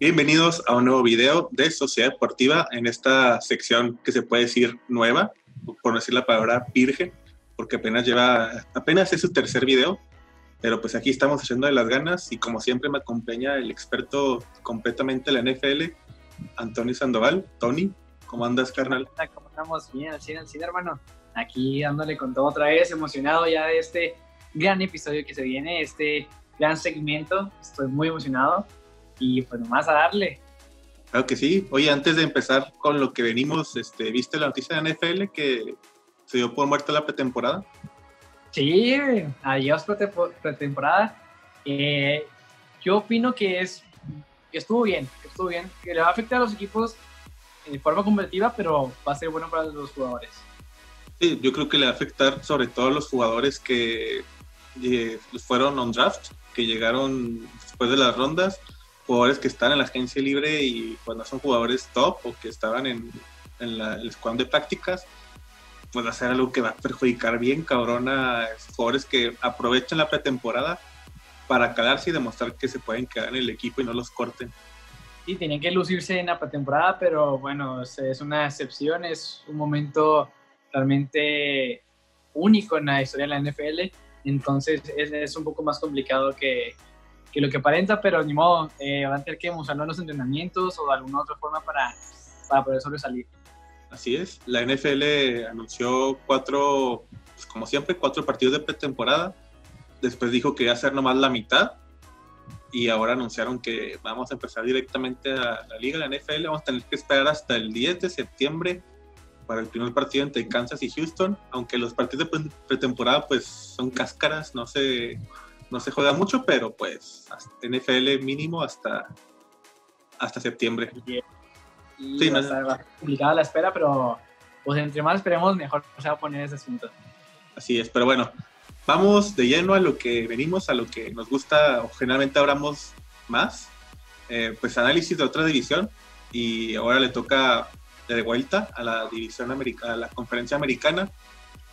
Bienvenidos a un nuevo video de Sociedad Deportiva en esta sección que se puede decir nueva, por decir la palabra virgen, porque apenas lleva, apenas es su tercer video, pero pues aquí estamos haciendo de las ganas y como siempre me acompaña el experto completamente de la NFL, Antonio Sandoval. Tony, ¿cómo andas, carnal? ¿Cómo estamos? Bien, al cine, al cine, hermano. Aquí dándole con todo otra vez, emocionado ya de este gran episodio que se viene, este gran segmento. Estoy muy emocionado y pues nomás a darle. Claro que sí. Oye, antes de empezar con lo que venimos, este, ¿viste la noticia de NFL que se dio por muerta la pretemporada? Sí, adiós pretemporada. Eh, yo opino que es que estuvo bien, que estuvo bien, que le va a afectar a los equipos de forma competitiva, pero va a ser bueno para los jugadores. Sí, yo creo que le va a afectar sobre todo a los jugadores que eh, fueron on draft, que llegaron después de las rondas jugadores que están en la agencia libre y cuando son jugadores top o que estaban en, en la, el squad de prácticas, pues va a ser algo que va a perjudicar bien cabrón a jugadores que aprovechan la pretemporada para calarse y demostrar que se pueden quedar en el equipo y no los corten. Sí, tienen que lucirse en la pretemporada, pero bueno, es una excepción, es un momento realmente único en la historia de la NFL, entonces es, es un poco más complicado que, que lo que aparenta, pero ni modo, eh, van a tener que usarlo en los entrenamientos o de alguna otra forma para, para poder sobresalir. Así es, la NFL anunció cuatro, pues como siempre, cuatro partidos de pretemporada. Después dijo que iba a ser nomás la mitad. Y ahora anunciaron que vamos a empezar directamente a la liga, la NFL. Vamos a tener que esperar hasta el 10 de septiembre para el primer partido entre Kansas y Houston. Aunque los partidos de pretemporada pues son cáscaras, no se, no se juega mucho, pero pues NFL mínimo hasta, hasta septiembre. Y sí, va a estar complicada la espera, pero pues entre más esperemos, mejor se va a poner ese asunto. Así es, pero bueno, vamos de lleno a lo que venimos, a lo que nos gusta o generalmente hablamos más. Eh, pues análisis de otra división y ahora le toca de vuelta a la división americana, a la conferencia americana.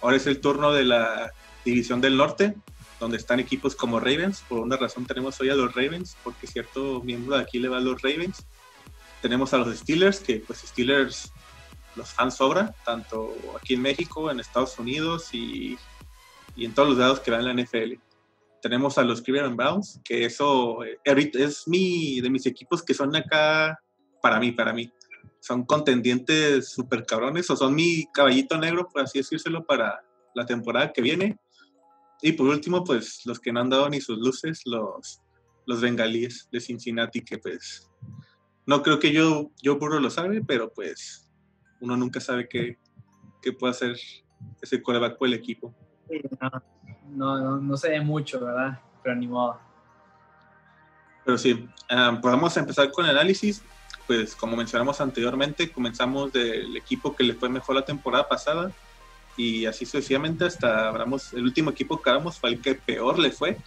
Ahora es el turno de la división del norte, donde están equipos como Ravens. Por una razón tenemos hoy a los Ravens, porque cierto miembro de aquí le va a los Ravens. Tenemos a los Steelers, que pues Steelers los fans sobran, tanto aquí en México, en Estados Unidos y, y en todos los lados que van en la NFL. Tenemos a los Cleveland Browns, que eso eh, es mi, de mis equipos que son acá para mí, para mí. Son contendientes súper cabrones, o son mi caballito negro, por así decírselo, para la temporada que viene y por último, pues los que no han dado ni sus luces, los, los bengalíes de Cincinnati, que pues no creo que yo, yo burro lo sabe, pero pues uno nunca sabe qué, qué puede hacer ese coreback o el equipo. no, no, no, sé mucho, ¿verdad? Pero ni modo. Pero sí, um, pues vamos a empezar con el análisis. Pues como mencionamos anteriormente, comenzamos del equipo que le fue mejor la temporada pasada, y así sucesivamente hasta hablamos, el último equipo que hablamos fue el que peor le fue,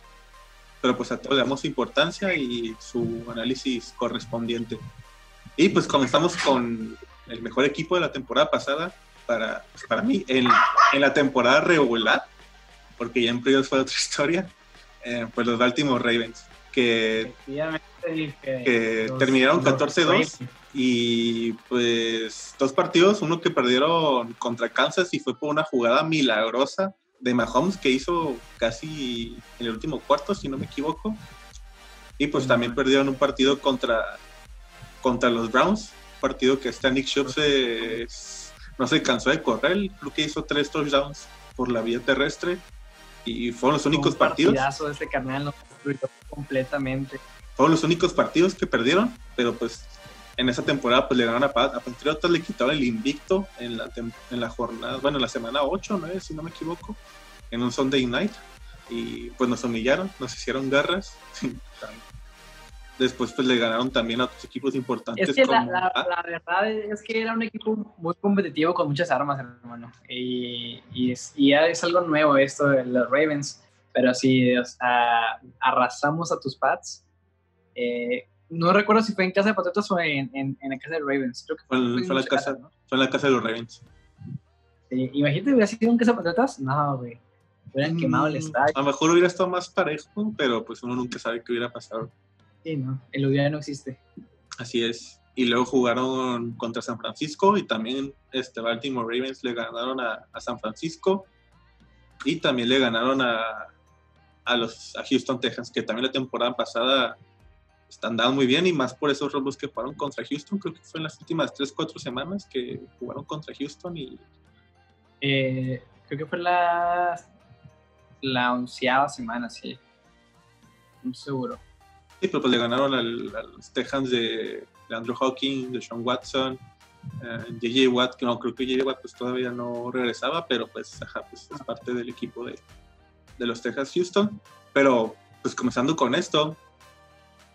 pero pues a todos le damos importancia y su análisis correspondiente. Y pues comenzamos con el mejor equipo de la temporada pasada para, pues, para mí, en, en, la temporada regular, porque ya en playoffs fue otra historia, eh, pues los Baltimore Ravens, que, que terminaron 14-2 y pues dos partidos, uno que perdieron contra Kansas y fue por una jugada milagrosa de Mahomes que hizo casi en el último cuarto, si no me equivoco. Y pues también perdieron un partido contra, contra los Browns, partido que está Nick Chubb no se cansó de correr, creo que hizo tres touchdowns por la vía terrestre y fueron los únicos partidos. de este carnal completamente. Fueron los únicos partidos que perdieron, pero pues en esa temporada pues le ganaron a, a Patriotas, le quitaron el invicto en la, en la jornada, bueno, en la semana 8, 9, si no me equivoco, en un Sunday Night. Y pues nos humillaron, nos hicieron garras. Después pues le ganaron también a otros equipos importantes. Es que la, la, verdad es que era un equipo muy competitivo con muchas armas, hermano. Y, y, es, y es algo nuevo esto de los Ravens. Pero sí, o sea, arrasamos a tus Pats. Eh, no recuerdo si fue en casa de Patriotas o en, en, en la casa de Ravens. Creo que fue, fue, la casa, ¿no? fue en la casa de los Ravens. Sí, imagínate, hubiera sido en casa de Patriotas. No, güey. Hubieran mm, quemado el estadio. A lo mejor hubiera estado más parejo, pero pues uno nunca sabe qué hubiera pasado. Sí, no. El hubiera no existe. Así es. Y luego jugaron contra San Francisco y también este, Baltimore Ravens le ganaron a, San Francisco y también le ganaron a, a, los, a Houston Texans, que también la temporada pasada están dando muy bien y más por esos robos que jugaron contra Houston. Creo que fue en las últimas 3, 4 semanas que jugaron contra Houston y... Eh, creo que fue la, la onceava semana, sí. Muy seguro. Sí, pero pues le ganaron al, a los Texans de, Andrew Hawking, de Sean Watson, uh, eh, JJ Watt, que no creo que JJ Watt pues todavía no regresaba, pero pues, ajá, pues es parte del equipo de, de los Texas Houston. Pero pues comenzando con esto,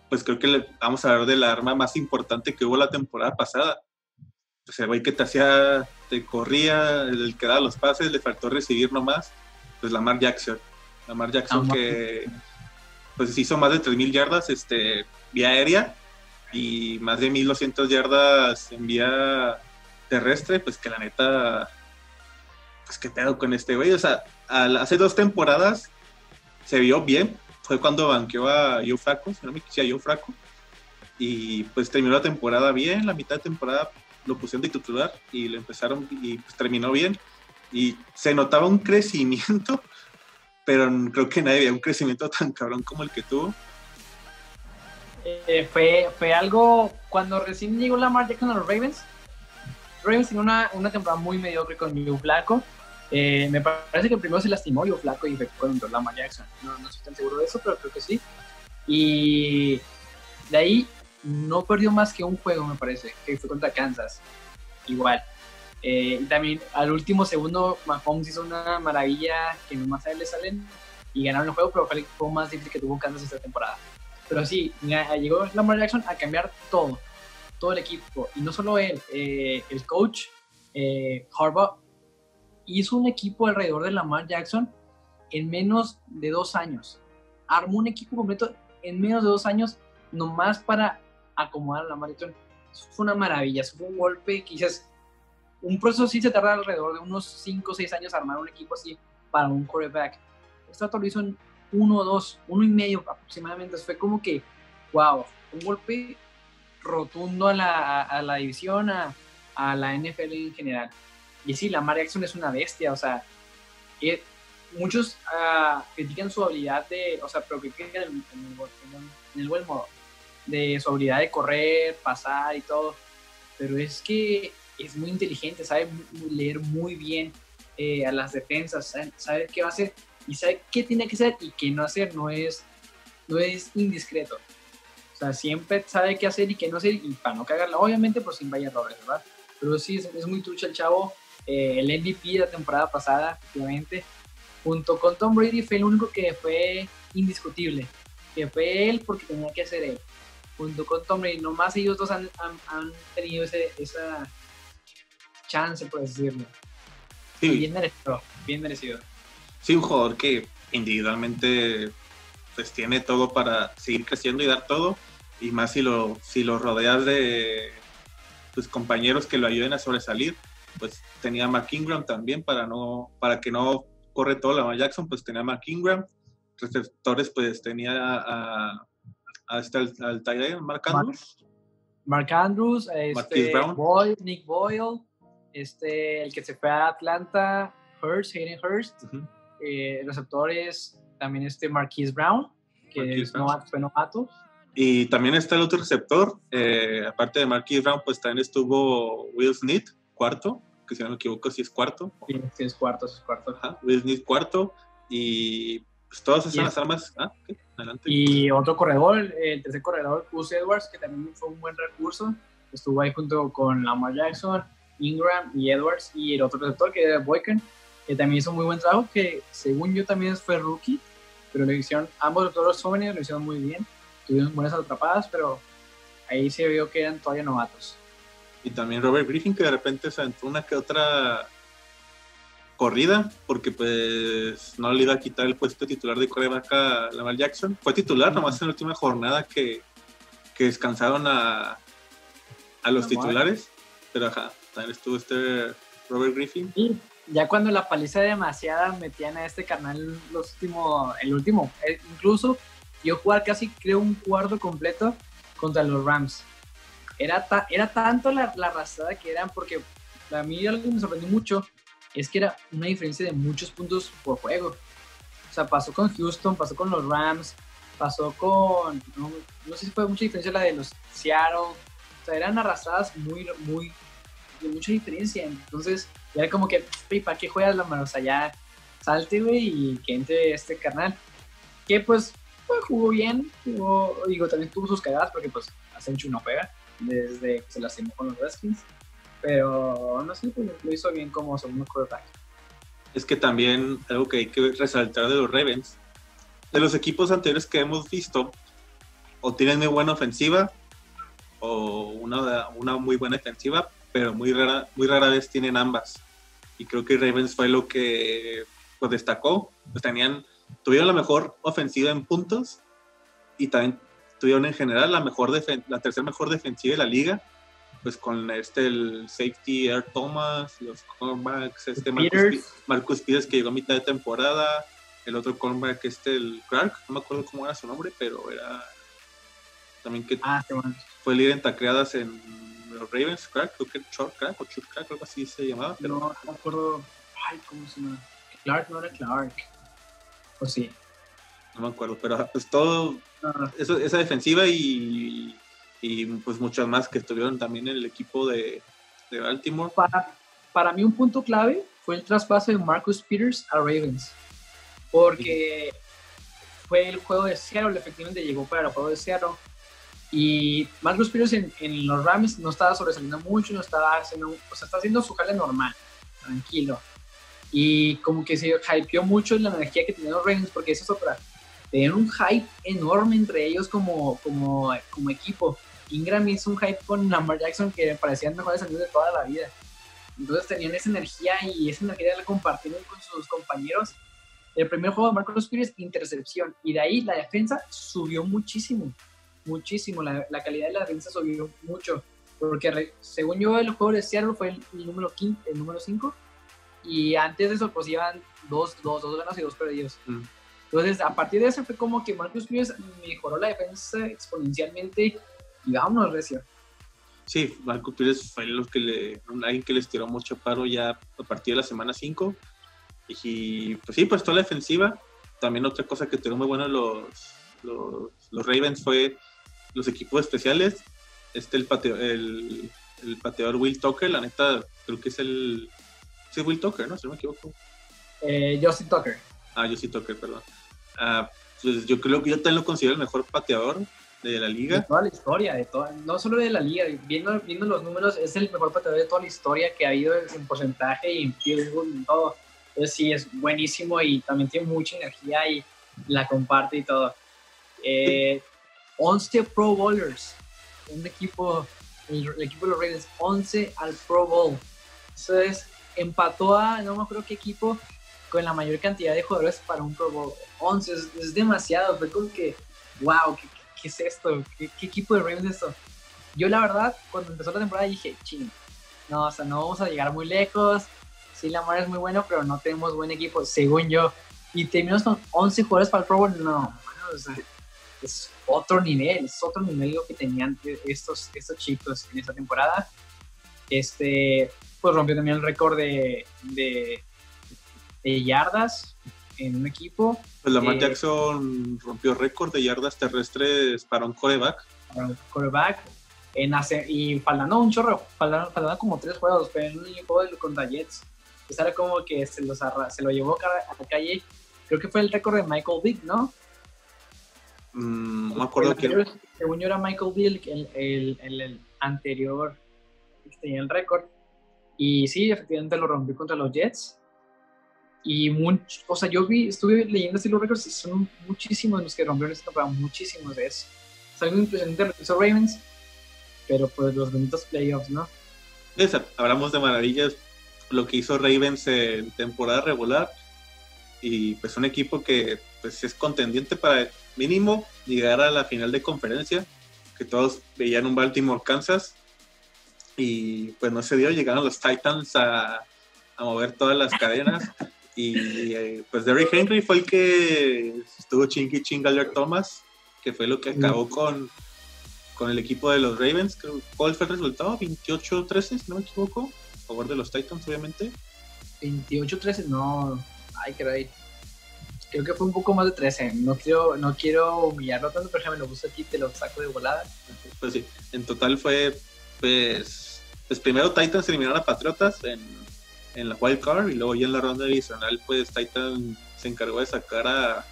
pues creo que le, vamos a hablar de la arma más importante que hubo la temporada pasada. Pues el güey que te hacía, te corría, el que daba los pases, le faltó recibir nomás, pues Lamar Jackson. Lamar Jackson que pues hizo más de 3.000 yardas este, vía aérea y más de 1.200 yardas en vía terrestre, pues que la neta, pues qué pedo con este güey. O sea, hace dos temporadas se vio bien, fue cuando banqueó a Joe Fraco, si no me quisiera Joe Fraco, y pues terminó la temporada bien, la mitad de temporada lo pusieron de titular y lo empezaron y pues terminó bien y se notaba un crecimiento pero creo que nadie veía un crecimiento tan cabrón como el que tuvo. Eh, fue, fue algo, cuando recién llegó Lamar Jackson a los Ravens, Ravens tiene una, una temporada muy mediocre con Joe Flaco. Eh, me parece que primero se lastimó Joe Flaco y fue contra Lamar Jackson. No, no estoy tan seguro de eso, pero creo que sí. Y de ahí no perdió más que un juego, me parece, que fue contra Kansas. Igual. Eh, y también al último segundo, Mahomes hizo una maravilla que nomás a él le salen y ganaron el juego, pero fue más difícil que tuvo Kansas esta temporada. Pero sí, llegó Lamar Jackson a cambiar todo, todo el equipo. Y no solo él, eh, el coach, eh, Harbaugh, hizo un equipo alrededor de Lamar Jackson en menos de dos años. Armó un equipo completo en menos de dos años, nomás para acomodar a Lamar Jackson. fue una maravilla, fue un golpe quizás un proceso sí se tarda alrededor de unos 5 o 6 años armar un equipo así para un quarterback. Esto lo hizo en uno, dos, uno y medio aproximadamente. Fue como que, wow, un golpe rotundo a la, a, la división, a, a, la NFL en general. Y sí, la Lamar Jackson es una bestia, o sea, eh, muchos uh, critican su habilidad de, o sea, pero critican en, en el buen modo, de su habilidad de correr, pasar y todo. Pero es que es muy inteligente, sabe leer muy bien eh, a las defensas, sabe, qué va a hacer y sabe qué tiene que hacer y qué no hacer, no es, no es indiscreto. O sea, siempre sabe qué hacer y qué no hacer y para no cagarla, obviamente por sin vaya errores, ¿verdad? Pero sí, es, muy trucha el chavo, eh, el MVP de la temporada pasada, efectivamente, junto con Tom Brady fue el único que fue indiscutible, que fue él porque tenía que hacer él junto con Tom Brady, nomás ellos dos han, han, tenido ese, esa, chance, por decirlo. Bien merecido, bien merecido. Sí, un jugador que individualmente pues tiene todo para seguir creciendo y dar todo, y más si lo, si lo rodeas de tus compañeros que lo ayuden a sobresalir, pues tenía a Mark Ingram también para no, para que no corre todo la Jackson, pues tenía a Mark Ingram, receptores pues tenía a, a, este, al, Mark Andrews. Mark, Andrews, este, Nick Boyle, este, el que se fue a Atlanta, Hurst, Hayden Hurst, eh, receptores también este Marquise Brown, que es novato, fue novato. Y también está el otro receptor, eh, aparte de Marquise Brown, pues también estuvo Will Smith, cuarto, que si no me equivoco, si es cuarto. Sí, sí es cuarto, es cuarto. Will Smith, cuarto, y pues todas esas las armas. Ah, adelante. Y otro corredor, el tercer corredor, Gus Edwards, que también fue un buen recurso, estuvo ahí junto con Lamar Jackson, Ingram y Edwards y el otro receptor que era Boykin, que también hizo muy buen trabajo, que según yo también fue rookie, pero le hicieron, ambos todos los jóvenes lo hicieron muy bien, tuvieron buenas atrapadas, pero ahí se vio que eran todavía novatos. Y también Robert Griffin que de repente se aventó una que otra corrida, porque pues no le iba a quitar el puesto titular de coreback a Lamar Jackson. Fue titular nomás en la última jornada que, que descansaron a, a los titulares, pero ajá, también estuvo este Robert Griffin. Y ya cuando la paliza demasiada metían a este canal los últimos, el último, eh, incluso yo jugar casi creo un cuarto completo contra los Rams. Era, era tanto la, la arrastrada que eran, porque a mí algo que me sorprendió mucho es que era una diferencia de muchos puntos por juego. O sea, pasó con Houston, pasó con los Rams, pasó con, no, sé si fue mucha diferencia la de los Seattle. O sea, eran arrastradas muy, muy, de mucha diferencia. Entonces, era como que, ¿para qué juegas la mano? O sea, ya salte, güey, y que entre este carnal. Que pues, pues jugó bien, jugó, digo, también tuvo sus cagadas porque pues Asenchu no pega desde que se lastimó con los Redskins. Pero no sé, pues, lo hizo bien como segundo quarterback. Es que también algo que hay que resaltar de los Ravens, de los equipos anteriores que hemos visto, o tienen muy buena ofensiva o una, una muy buena defensiva, pero muy rara, muy rara vez tienen ambas. Y creo que Ravens fue lo que pues, destacó. Pues, tenían, tuvieron la mejor ofensiva en puntos y también tuvieron en general la, mejor la tercera mejor defensiva de la liga pues con este el safety Air Thomas, los cornerbacks, este Marcus, Peters que llegó a mitad de temporada, el otro cornerback este el Clark, no me acuerdo cómo era su nombre, pero era también que ah, fue líder en tacleadas en los Ravens, Clark, creo que Short Clark o Short Clark, algo así se llamaba. Pero... No, no me acuerdo, ay, ¿cómo se llama? Clark no era Clark, o sí. No me acuerdo, pero pues todo, ah. eso, esa defensiva y y pues muchas más que estuvieron también en el equipo de, de Baltimore. Para, para mí un punto clave fue el traspaso de Marcus Peters a Ravens, porque fue el juego de Seattle, efectivamente llegó para el juego de Seattle. Y Marcus Peters en, en, los Rams no estaba sobresaliendo mucho, no estaba haciendo, o sea, está haciendo su jale normal, tranquilo. Y como que se hypeó mucho la energía que tenían los Ravens, porque eso es otra. Tenían un hype enorme entre ellos como, como, como equipo. Ingram hizo un hype con Lamar Jackson que parecían mejores amigos de toda la vida. Entonces tenían esa energía y esa energía la compartieron con sus compañeros. El primer juego de Marcos Pires, intercepción. Y de ahí la defensa subió muchísimo. Muchísimo. La, la calidad de la defensa subió mucho. Porque según yo, el juego de Seattle fue el, número 5, el número 5. Y antes de eso, pues iban dos, dos, dos ganas y dos perdidos. Mm. Entonces, a partir de eso fue como que Marcus Pires mejoró la defensa exponencialmente y vámonos, Recio. Sí, Marco Pérez fue los que le, alguien que les tiró mucho paro ya a partir de la semana 5. Y pues sí, pues toda la defensiva. También otra cosa que tuvieron muy buenos los, los, Ravens fue los equipos especiales. Este, el, pateo, el, el, pateador Will Tucker, la neta, creo que es el. Sí, Will Tucker, ¿no? Si no me equivoco. Eh, Justin Tucker. Ah, Justin Tucker, perdón. Ah, pues yo creo que yo también lo considero el mejor pateador de la liga. De toda la historia, de toda, no solo de la liga, viendo, viendo los números, es el mejor pateador de toda la historia que ha habido en porcentaje y en field goal y todo. Entonces sí, es buenísimo y también tiene mucha energía y la comparte y todo. Eh, 11 Pro Bowlers, un equipo, el, equipo de los Ravens, 11 al Pro Bowl. Entonces empató a, no me acuerdo qué equipo, con la mayor cantidad de jugadores para un Pro Bowl. 11 es, es demasiado, fue como que, wow, qué, ¿qué es esto? ¿Qué, equipo de Ravens es esto? Yo la verdad, cuando empezó la temporada dije, ching, no, o sea, no vamos a llegar muy lejos. Sí, Lamar es muy bueno, pero no tenemos buen equipo, según yo. Y terminamos con 11 jugadores para el Pro Bowl, no, o sea, es otro nivel, es otro nivel lo que tenían estos, estos chicos en esta temporada. Este, pues rompió también el récord de, de, de yardas en un equipo. Pues Lamar eh, Jackson rompió récord de yardas terrestres para un coreback. Para un coreback. En y faltando un chorro, faltando, como tres juegos, pero en un juego contra Jets. Pues era como que se, los se lo llevó a la calle. Creo que fue el récord de Michael Vick, ¿no? Mm, no me acuerdo quién. Según yo era Michael Vick el, el, el, anterior que tenía el récord. Y sí, efectivamente lo rompió contra los Jets. Y mucho, o sea, yo vi, estuve leyendo así los récords y son muchísimos los que rompieron esta temporada, muchísimos de eso. Es algo impresionante lo que hizo Ravens, pero pues los bonitos playoffs, ¿no? hablamos de maravillas, lo que hizo Ravens en temporada regular y pues un equipo que pues es contendiente para mínimo llegar a la final de conferencia, que todos veían un Baltimore Kansas y pues no se dio, llegaron los Titans a, a mover todas las cadenas y eh, pues Derrick Henry fue el que estuvo chingui chinga Thomas, que fue lo que acabó con, con el equipo de los Ravens. ¿Cuál fue el resultado? 28-13, si no me equivoco. A favor de los Titans, obviamente. 28-13, no. Ay, caray. Creo que fue un poco más de 13. No quiero, no quiero humillarlo tanto, pero me lo gusta aquí, te lo saco de volada. Pues sí, en total fue, pues, pues primero Titans eliminaron a Patriotas en, en la wild card y luego ya en la ronda divisional, pues Titans se encargó de sacar a,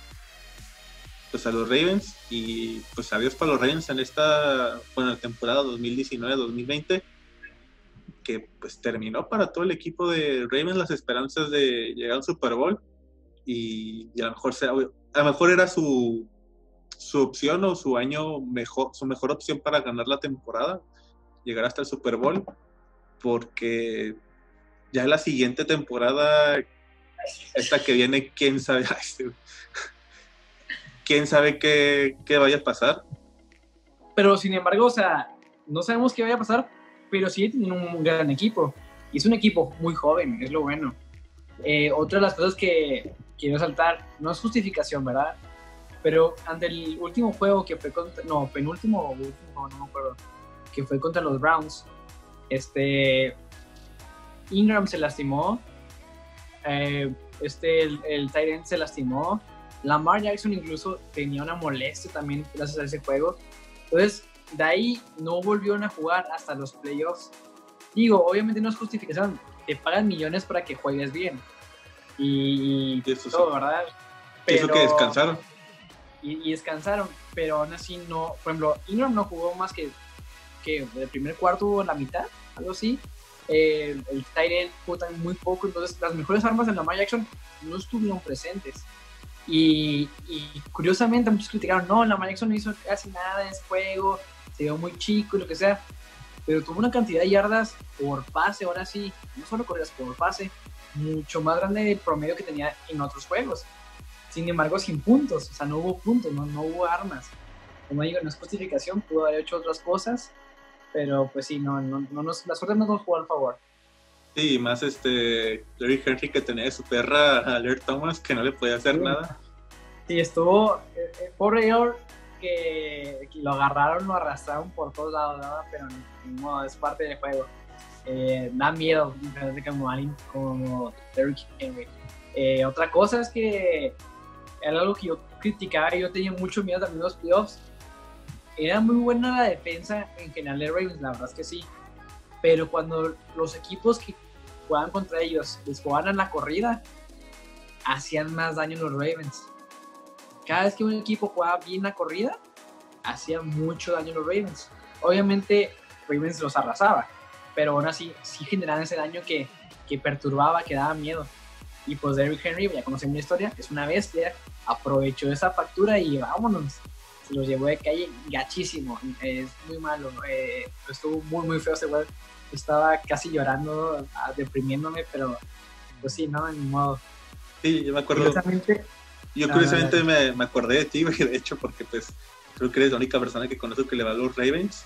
pues a los Ravens y pues adiós para los Ravens en esta bueno, temporada 2019-2020 que pues terminó para todo el equipo de Ravens las esperanzas de llegar al Super Bowl y, a lo mejor sea, a lo mejor era su, su opción o su año mejor su mejor opción para ganar la temporada llegar hasta el Super Bowl porque ya la siguiente temporada esta que viene quién sabe quién sabe qué, vaya a pasar. Pero sin embargo, o sea, no sabemos qué vaya a pasar, pero sí tiene un gran equipo. Y es un equipo muy joven, es lo bueno. Eh, otra de las cosas que quiero saltar, no es justificación, ¿verdad? Pero ante el último juego que fue contra, no, penúltimo, último, no me acuerdo, que fue contra los Browns, este, Ingram se lastimó, eh, este, el, el Tyrant se lastimó, Lamar Jackson incluso tenía una molestia también gracias a ese juego. Entonces, de ahí no volvieron a jugar hasta los playoffs. Digo, obviamente no es justificación, te pagan millones para que juegues bien. Y, eso todo, ¿verdad? eso que descansaron. Y, descansaron, pero aún así no, por ejemplo, Ingram no jugó más que, que el primer cuarto o la mitad, algo así. El Tyrell jugó también muy poco, entonces las mejores armas de Lamar Jackson no estuvieron presentes. Y, curiosamente muchos criticaron, no, la Jackson no hizo casi nada en ese juego, se vio muy chico y lo que sea, pero tuvo una cantidad de yardas por pase, ahora sí, no solo corridas por pase, mucho más grande del promedio que tenía en otros juegos. Sin embargo, sin puntos, o sea, no hubo puntos, no, no hubo armas. Como digo, no es justificación, pudo haber hecho otras cosas, pero pues sí, no, no, no nos, la suerte no nos jugó al favor. Sí, más este Larry Henry que tenía su perra Alert Thomas que no le podía hacer nada. Sí, estuvo eh, eh, pobre que, lo agarraron, lo arrastraron por todos lados, pero no, es parte del juego. Eh, da miedo, como como Derrick Henry. Eh, otra cosa es que era algo que yo criticaba y yo tenía mucho miedo también de los playoffs. Era muy buena la defensa en general de Ravens, la verdad es que sí. Pero cuando los equipos que jugaban contra ellos, les jugaban en la corrida, hacían más daño los Ravens. Cada vez que un equipo jugaba bien la corrida, hacía mucho daño los Ravens. Obviamente, Ravens los arrasaba, pero aún así, sí generaban ese daño que, que perturbaba, que daba miedo. Y pues Derrick Henry, ya conocemos la historia, es una bestia, aprovechó esa factura y vámonos. Los llevó de calle gachísimo. Es muy malo. Eh, estuvo muy, muy feo ese juego estaba casi llorando, ah, deprimiéndome, pero pues sí, no, ni modo. Sí, yo me acuerdo. yo curiosamente me, me, acordé de ti, de hecho, porque pues creo que eres la única persona que conozco que le va a los Ravens.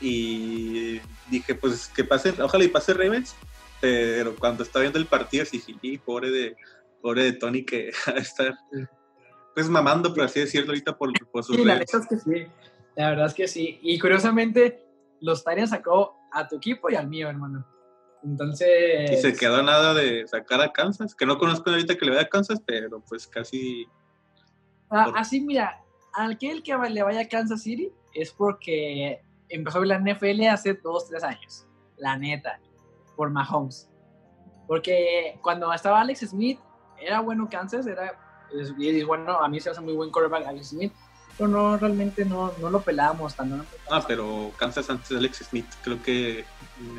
Y dije, pues que pase, ojalá y pase Ravens, pero cuando estaba viendo el partido, dije, pobre de, pobre de Tony que estar pues mamando, por así decirlo, ahorita por, por sus sí, la verdad es que sí. La verdad es que sí. Y curiosamente, los Titans sacó a tu equipo y al mío, hermano. Entonces. Y se quedó nada de sacar a Kansas, que no conozco ahorita que le vaya a Kansas, pero pues casi. Ah, así, mira, al que el que le vaya a Kansas City es porque empezó a ver la NFL hace dos, tres años. La neta, por Mahomes. Porque cuando estaba Alex Smith, era bueno Kansas, era. Y bueno, a mí se hace muy buen quarterback Alex Smith, pero no, realmente no, no lo pelamos tanto. ah, pero Kansas antes de Alex Smith, creo que eh,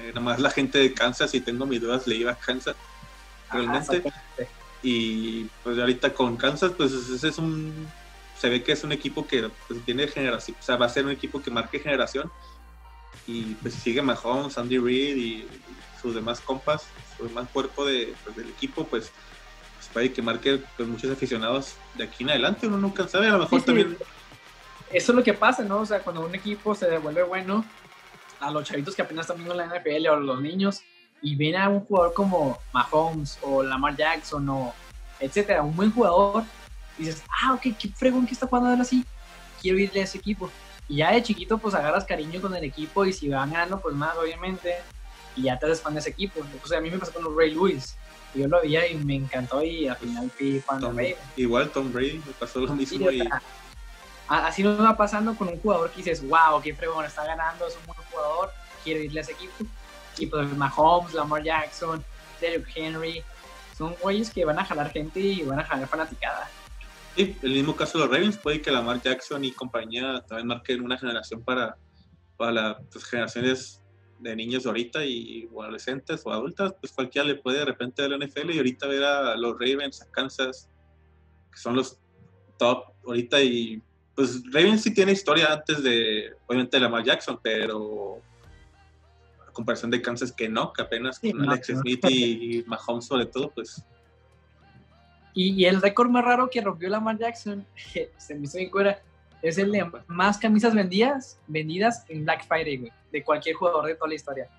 nada más la gente de Kansas, y tengo mis dudas, le iba a Kansas realmente. y pues ahorita con Kansas, pues ese es un. Se ve que es un equipo que pues, tiene generación, o sea, va a ser un equipo que marque generación. Y pues sigue Mahomes, Andy Reid y sus demás compas, su demás cuerpo de, pues, del equipo, pues puede que marque pues, muchos aficionados de aquí en adelante. Uno nunca sabe, a lo mejor también eso es lo que pasa, ¿no? O sea, cuando un equipo se devuelve bueno, a los chavitos que apenas están viendo la NFL o los niños, y ven a un jugador como Mahomes o Lamar Jackson o etcétera, un buen jugador, y dices, ah, ok, qué fregón que está jugando él así, quiero irle a ese equipo. Y ya de chiquito, pues agarras cariño con el equipo y si van ganando, pues más, obviamente. Y ya te haces fan de ese equipo. O sea, a mí me pasó con los Ray Lewis. Yo lo veía y me encantó y al final fui fan de Ray. Igual Tom Brady me pasó lo mismo. y... Así nos va pasando con un jugador que dices, wow, qué fregón, está ganando, es un buen jugador, quiere irle a ese equipo. Y pues Mahomes, Lamar Jackson, Derrick Henry, son güeyes que van a jalar gente y van a jalar fanaticada. Sí, el mismo caso de los Ravens, puede que Lamar Jackson y compañía también marquen una generación para, para las pues, generaciones de niños ahorita y o adolescentes o adultas, pues cualquiera le puede de repente dar la NFL y ahorita ver a los Ravens, a Kansas, que son los top ahorita y pues Ravens sí tiene historia antes de, obviamente, de Lamar Jackson, pero a comparación de Kansas que no, que apenas con Alex Smith y Mahomes sobre todo, pues... Y, el récord más raro que rompió Lamar Jackson, se me hizo bien cuera, es el de más camisas vendidas, vendidas en Black Friday, güey, de cualquier jugador de toda la historia.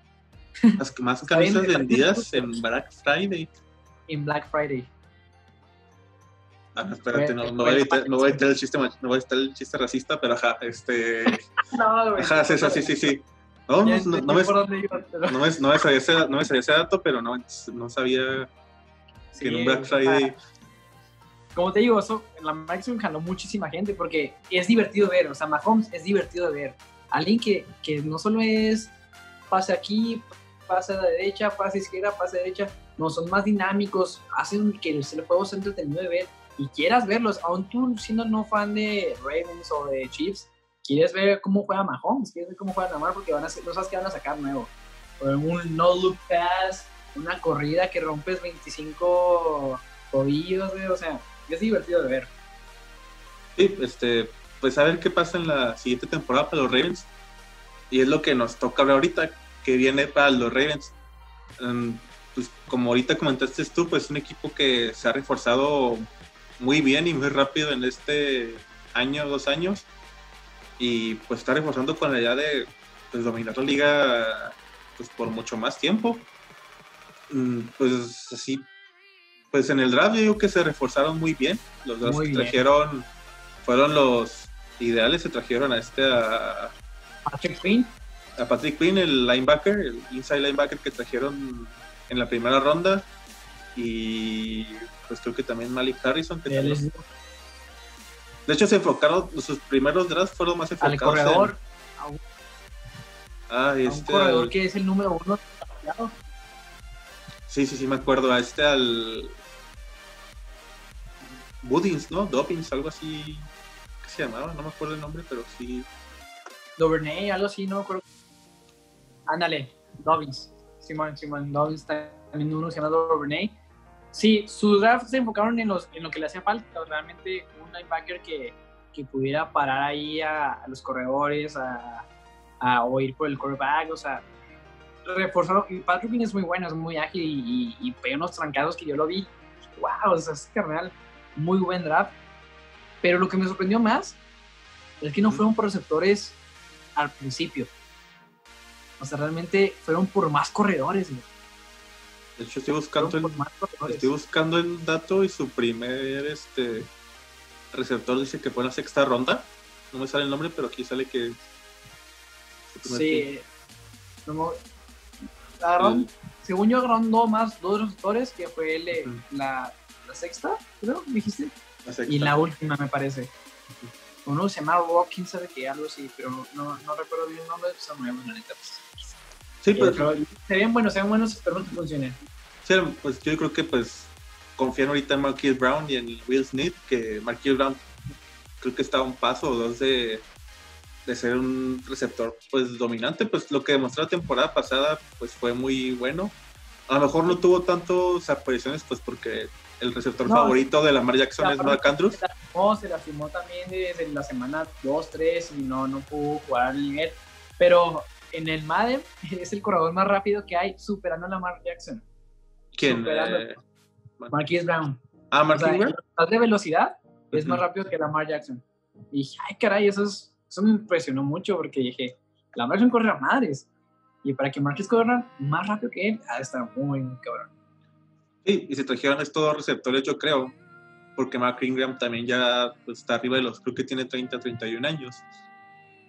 Las más camisas vendidas en Black Friday. En Black Friday. Ah, espérate, no, no, voy a editar, no voy a editar el chiste, no voy a editar el chiste racista, pero ajá, este. no, güey. Ajá, sí, sí, sí, sí. No, no, no, no, me, no, me, no, me sabía ese, no me sabía ese dato, pero no, no sabía que en un Black Friday. Como te digo, eso, la Maximum jaló muchísima gente porque es divertido ver, o sea, Mahomes es divertido de ver. Alguien que, que no solo es pase aquí, pase a la derecha, pase izquierda, pase a derecha, no, son más dinámicos, hacen que el juego sea entretenido de ver y quieras verlos, aún tú siendo no fan de Ravens o de Chiefs, quieres ver cómo juega Mahomes, quieres ver cómo juega Lamar porque van a no sabes qué van a sacar nuevo. un no look pass, una corrida que rompes 25 tobillos, o sea, es divertido de ver. Sí, este, pues a ver qué pasa en la siguiente temporada para los Ravens. Y es lo que nos toca ver ahorita, que viene para los Ravens. Pues como ahorita comentaste tú, pues un equipo que se ha reforzado muy bien y muy rápido en este año, dos años. Y pues está reforzando con la idea de pues, dominar la liga pues, por mucho más tiempo. Mm, pues así, pues en el draft yo digo que se reforzaron muy bien. Los dos que trajeron fueron los ideales, se trajeron a este a Patrick Quinn. A Patrick Quinn, el linebacker, el inside linebacker que trajeron en la primera ronda. Y pues creo que también Malik Harrison. Que de hecho, se enfocaron, sus primeros drafts fueron más enfocados. Al corredor. Ah, este. un corredor que es el número uno. Sí, sí, sí, me acuerdo. A este al. Woodins, ¿no? Dobbins, algo así. ¿Qué se llamaba? No me acuerdo el nombre, pero sí. Dovernay, algo así, no me acuerdo. Ándale, Dobbins. Simón, Simón, Dobbins también uno se llama Dovernay Sí, sus drafts se enfocaron en, los, en lo que le hacía falta, realmente un linebacker que, que pudiera parar ahí a, los corredores, a, a, o ir por el quarterback, o sea, reforzaron. Patrick es muy bueno, es muy ágil y, y, y unos trancados que yo lo vi. ¡Wow! O sea, es carnal, muy buen draft. Pero lo que me sorprendió más es que no fueron por receptores al principio. O sea, realmente fueron por más corredores. De hecho, estoy buscando, el, estoy buscando el dato y su primer este receptor dice que fue en la sexta ronda. No me sale el nombre, pero aquí sale que. Sí. según yo, agarró más dos receptores, que fue el, la, la, sexta, creo, dijiste. Y la última, me parece. Uno se llama quién sabe qué, algo así, pero no, no recuerdo bien el nombre, pues no me la neta. Pues. Sí, pues. se ven buenos, se ven buenos, espero que funcione. Sí, pues yo creo que pues confían ahorita en Marquis Brown y en Will Smith, que Marquis Brown creo que está a un paso o dos de, de ser un receptor pues dominante, pues lo que demostró la temporada pasada pues fue muy bueno. A lo mejor no tuvo tantas apariciones pues porque el receptor favorito de Lamar Jackson es Mark Andrews. No, se lastimó también desde la semana 2, 3 y no, no pudo jugar al nivel. Pero en el Madden es el corredor más rápido que hay, superando a Lamar Jackson. ¿Quién? Superando eh, Marquise Brown. Ah, Marquise Brown. de velocidad es más rápido que Lamar Jackson. Y dije, ay, caray, eso, es, eso me impresionó mucho porque dije, Lamar Jackson corre a madres. Y para que Marquise corra más rápido que él, ha de estar muy cabrón. Sí, y se trajeron estos receptores, yo creo, porque Mark Ingram también ya pues, está arriba de los, creo que tiene 30, 31 años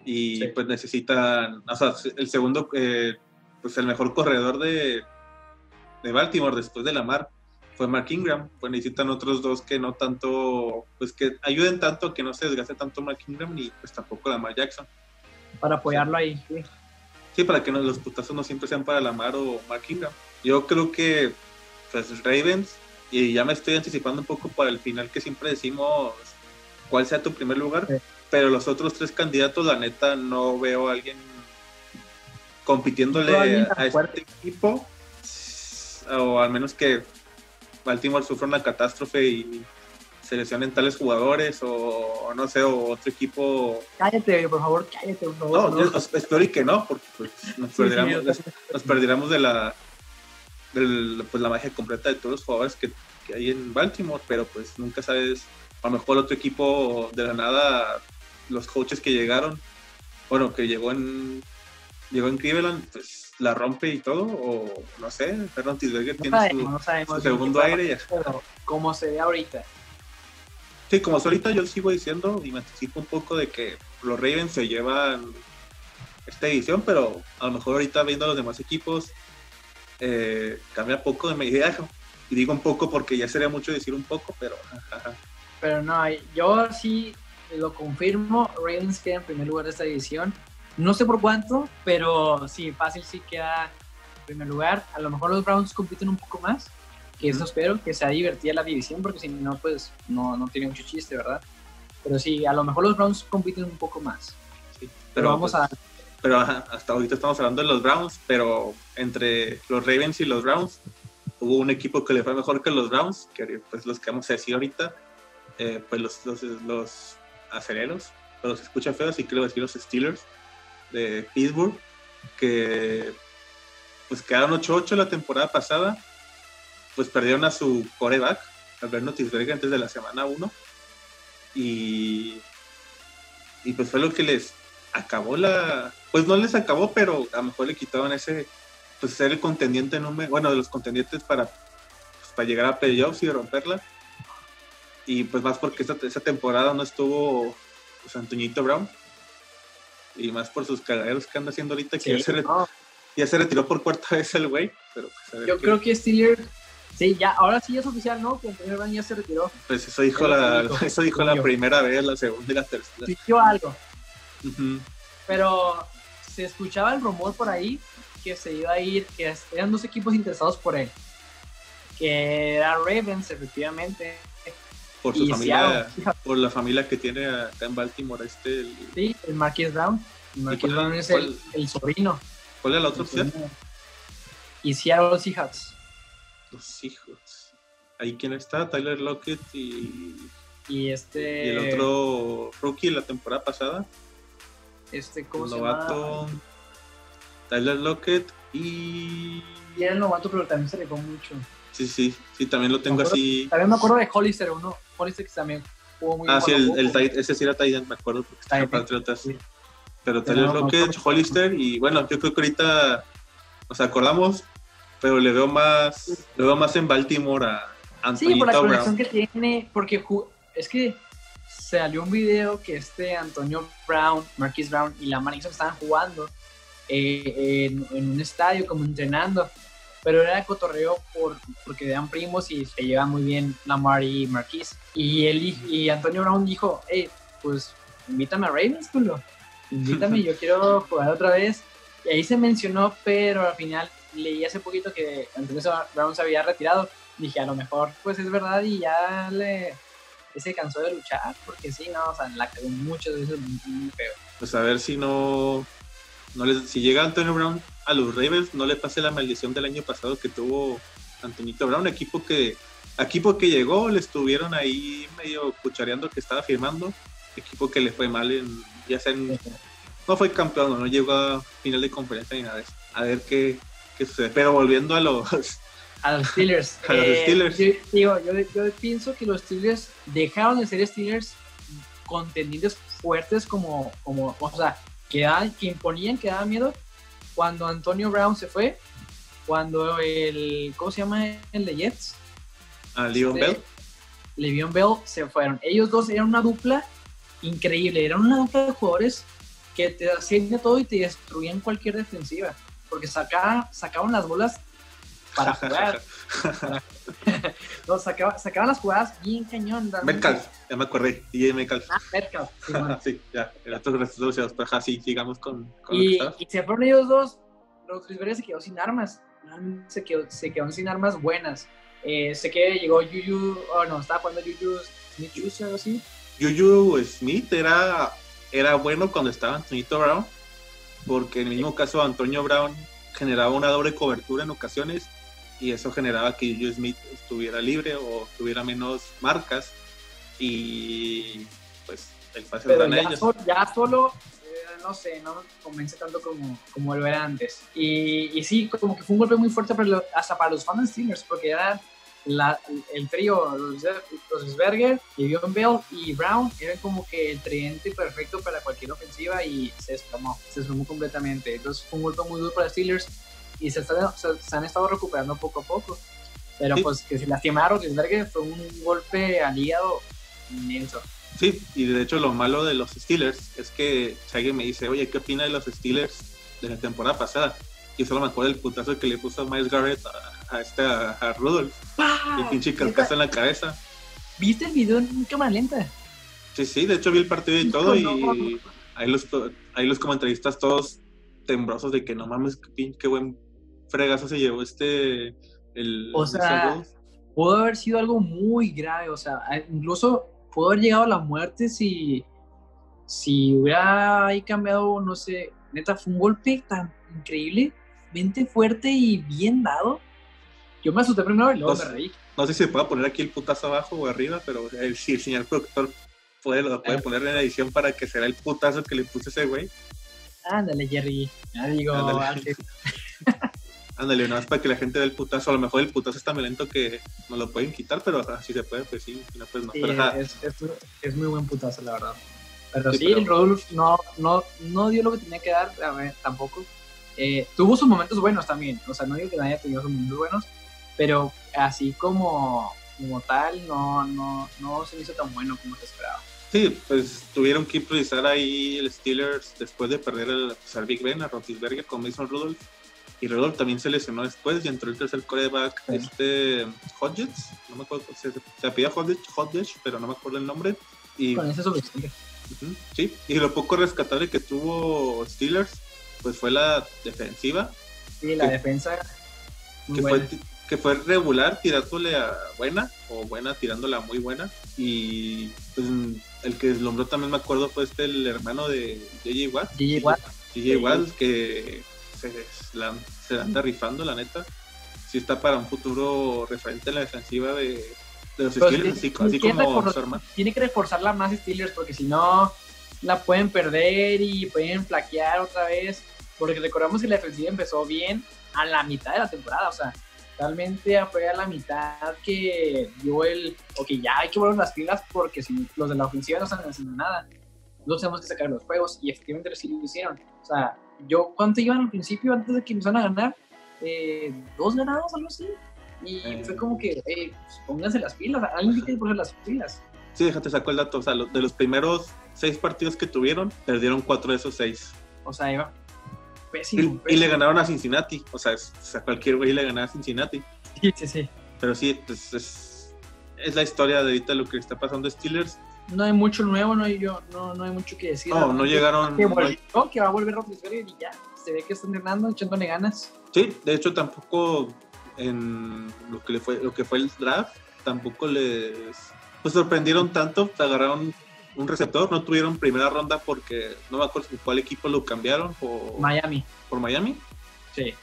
Y pues necesitan, o sea, el segundo, eh, pues el mejor corredor de, de Baltimore después de Lamar fue Mark Ingram. Pues necesitan otros dos que no tanto, pues que ayuden tanto, que no se desgaste tanto Mark Ingram ni pues tampoco Lamar Jackson. Para apoyarlo ahí. Sí. para que los putazos no siempre sean para Lamar o Mark Ingram. Yo creo que pues Ravens, y ya me estoy anticipando un poco para el final que siempre decimos cuál sea tu primer lugar, pero los otros tres candidatos, la neta, no veo a alguien compitiéndole a este equipo, o al menos que Baltimore sufra una catástrofe y seleccionen tales jugadores o, no sé, o otro equipo. Cállate, por favor, cállate. no, no. espero y que no, porque pues, nos, perderíamos, nos perderíamos de la pues, la magia completa de todos los jugadores que, que, hay en Baltimore, pero pues nunca sabes, a lo mejor otro equipo de la nada, los coaches que llegaron, bueno, que llegó en llegó en Cleveland, pues la rompe y todo, o no sé, Fernando Tisberger tiene su, segundo aire. Ya. como se ve ahorita. Sí, como ahorita yo sigo diciendo y me anticipo un poco de que los Ravens se llevan esta edición, pero a lo mejor ahorita viendo a los demás equipos eh, cambia poco de medida. Y digo un poco porque ya sería mucho decir un poco, pero... Pero no, yo sí lo confirmo, Ravens queda en primer lugar de esta edición. No sé por cuánto, pero sí, fácil sí queda en primer lugar. A lo mejor los Browns compiten un poco más, que eso espero, que sea divertida la división, porque si no, pues no, no tiene mucho chiste, ¿verdad? Pero sí, a lo mejor los Browns compiten un poco más. pero, vamos pues, a pero hasta ahorita estamos hablando de los Browns, pero entre los Ravens y los Browns hubo un equipo que le fue mejor que los Browns, que pues los que vamos a decir ahorita, eh, pues los, los, los acereros, pero se escucha feo, así que decir los Steelers de Pittsburgh, que pues quedaron 8-8 la temporada pasada, pues perdieron a su coreback, Alberto Tisberger, antes de la semana 1, y, y pues fue lo que les acabó la. Pues no les acabó, pero a lo mejor le quitaban ese. Pues ser el contendiente número. Bueno, de los contendientes para, pues, para llegar a playoffs y romperla. Y pues más porque esa, esa temporada no estuvo pues, Antoñito Brown. Y más por sus cagaderos que anda haciendo ahorita, que ya, se ya, se retiró por cuarta vez el güey. Pero pues, Yo creo que Steelers Sí, ya, ahora sí es oficial, ¿no? Que Antonio Brown ya se retiró. Pues eso dijo la, eso dijo la primera vez, la segunda y la tercera. Dijo algo. Pero se escuchaba el rumor por ahí que se iba a ir, que eran dos equipos interesados por él. Que era Ravens, efectivamente. Por su familia, por la familia que tiene acá en Baltimore, este. Sí, el Marquis Brown. El Marquis Brown es el, el, sobrino. ¿Cuál es la otra opción? Y Seattle Seahawks. Los Seahawks. Ahí quién está, Tyler Lockett y. Y este. Y el otro rookie la temporada pasada. Este, ¿cómo novato, se llama? Tyler Lockett y. Y era el novato, pero también se le fue mucho. Sí, sí, sí, también lo tengo así. También me acuerdo de Hollister, uno. Hollister que también jugó muy Ah, sí, el, el, ese sí era Titan, me acuerdo, porque está en Patriotas. Sí. Pero Tyler Lockett, Hollister, y bueno, yo creo que ahorita nos acordamos, pero le veo más, le veo más en Baltimore a Antonio Sí, por la conexión que tiene, porque es que salió un video que este Antonio Brown, Marquis Brown y la Jackson estaban jugando eh, en, un estadio, como entrenando, pero era cotorreo por, porque eran primos y se llevan muy bien Lamar y Marquis. Y, y Antonio Brown dijo, hey, pues invítame a Ravens, culo. Invítame, yo quiero jugar otra vez. Y ahí se mencionó, pero al final leí hace poquito que Antonio Brown se había retirado. Dije, a lo mejor, pues es verdad y ya le, se cansó de luchar, porque sí, no, o sea, la cagó mucho, eso es muy feo. Pues a ver si no, no les, si llega Antonio Brown a los Ravens, no le pase la maldición del año pasado que tuvo Antonito Brown, equipo que, equipo que llegó, le estuvieron ahí medio cuchareando que estaba firmando, equipo que le fue mal en, ya sea no fue campeón, no llegó a final de conferencia ni nada. A ver qué, qué sucede. Pero volviendo a los a los Steelers. a los eh, Steelers. Yo, digo, yo, pienso que los Steelers dejaron de ser Steelers contendientes fuertes como, como o sea, que, que imponían, que daban miedo cuando Antonio Brown se fue, cuando el, ¿cómo se llama el de Jets? Ah, Le'Veon este, Bell. Le'Veon Bell se fueron. Ellos dos eran una dupla increíble, eran una dupla de jugadores que te hacían de todo y te destruían cualquier defensiva. Porque sacaban, sacaban las bolas para jugar. para- no, sacaba- sacaban las jugadas bien cañón. Metcalf, ya me acordé. DJ Metcalf. Ah, Metcalf, sí, bueno. sí, ya. En otros resultados, pero ajá, sí, sigamos con, con lo que Y, estaba. y se fueron ellos dos. Rodríguez se quedó sin armas. Se quedó, se quedaron sin armas buenas. Eh, sé que llegó Yuyu, oh no, estaba jugando Yuyu Smith Schuster, algo así. Juju Smith era, era bueno cuando estaba Antonito Brown, porque en el mismo caso Antonio Brown generaba una doble cobertura en ocasiones y eso generaba que Juju Smith estuviera libre o tuviera menos marcas y pues el pase lo dan a ya, ellos. sol- ya solo, eh, no sé, no me convence tanto como, como lo era antes. Y, y sí, como que fue un golpe muy fuerte para lo- hasta para los fans de Steelers, porque era la, el trío, los, los Sberger, Le'Veon Bell y Brown, eran como que el tridente perfecto para cualquier ofensiva y se desplomó, se desplomó completamente. Entonces fue un golpe muy duro para Steelers y se, está- se, se han estado recuperando poco a poco. Pero Sí. pues que se lastimaron, Sberger fue un golpe al hígado inmenso. Sí, y de hecho lo malo de los Steelers es que si alguien me dice, oye, ¿qué opina de los Steelers de la temporada pasada? Yo solo me acuerdo del putazo que le puso Miles Garrett a, a este, a, a Rudolph, el pinche cascazo en la cabeza. ¿Viste el video en cámara lenta? Sí, sí, de hecho vi el partido y todo No. y ahí los, ahí los comentaristas todos tembrosos de que no mames, qué, qué buen fregazo se llevó este... El, O sea. Pudo haber sido algo muy grave, o sea, incluso pudo haber llegado a la muerte si, si hubiera ahí cambiado, no sé, neta, fue un golpe tan increíblemente fuerte y bien dado. Yo me asusté primero y luego No me reí. no sé si se puede poner aquí el putazo abajo o arriba, pero el, si el señor productor puede, lo puede Ah. poner en la edición para que será el putazo que le puse ese güey. Ándale, Jerry. Ya digo, Ándale. Ándale, nada más para que la gente vea el putazo. A lo mejor el putazo es tan violento que nos lo pueden quitar, pero ajá, si se puede, pues sí, si no, pues no. sí, Pero, ajá, es, es, es muy buen putazo, la verdad. Pero Sí, sí, pero- el Rodolfo no, no, no dio lo que tenía que dar, a ver, tampoco. Eh, tuvo sus momentos buenos también, o sea, no digo que no haya tenido sus momentos buenos, pero así como, como tal, no, no, no se hizo tan bueno como se esperaba. sí, pues tuvieron que improvisar ahí el Steelers después de perder el, pues, al Big Ben, a Rotisberger con Mason Rudolph. Y Rudolph también se lesionó después y entró el tercer coreback, Sí. este Hodges, no me acuerdo, se, se apellida Hodges, Hodges, pero no me acuerdo el nombre. Y Con ese es suficiente. Ujú, Sí, y lo poco rescatable que tuvo Steelers, pues fue la defensiva, Sí, la Que- defensa. Que fue, que regular tirándole a buena, o buena tirándola a muy buena. Y pues, el que deslumbró también me acuerdo fue este, el hermano de JJ Watt. J.J. Watt. JJ Watt, que se, la, se anda rifando, la neta. Sí está para un futuro referente en la defensiva de, de los Pero Steelers, sí, así, como su hermano. Tiene que reforzarla más Steelers porque si no la pueden perder y pueden flaquear otra vez. Porque recordamos que la defensiva empezó bien a la mitad de la temporada. O sea, realmente fue a la mitad que dio el. Ok, ya hay que volver las pilas porque si los de la ofensiva no están haciendo nada. Nosotros tenemos que sacar los juegos y efectivamente sí lo hicieron. O sea, yo, ¿cuánto iban al principio antes de que empezaran a ganar? Eh, ¿Dos ganados, algo así? Y Eh. fue como que, eh, pues, pónganse las pilas, alguien tiene que poner las pilas. Sí, déjate saco el dato. O sea, lo- de los primeros seis partidos que tuvieron, perdieron cuatro de esos seis. O sea, iba Y, pésimo. y le ganaron a Cincinnati. O sea, es- o sea, cualquier güey le ganaba a Cincinnati. Sí, sí, sí. Pero sí, pues es, es la historia de ahorita lo que está pasando Steelers. No hay mucho nuevo, no hay, yo, no, no hay mucho que decir. No, no llegaron. Que, no volvió, hay- que va a volver Roethlisberger y ya. Se ve que está entrenando, echándole ganas. sí, de hecho tampoco en lo que, le fue, lo que fue el draft, tampoco les pues, sorprendieron tanto. Agarraron un receptor, no tuvieron primera ronda porque no me acuerdo cuál equipo lo cambiaron. Por, Miami. por Miami. Sí.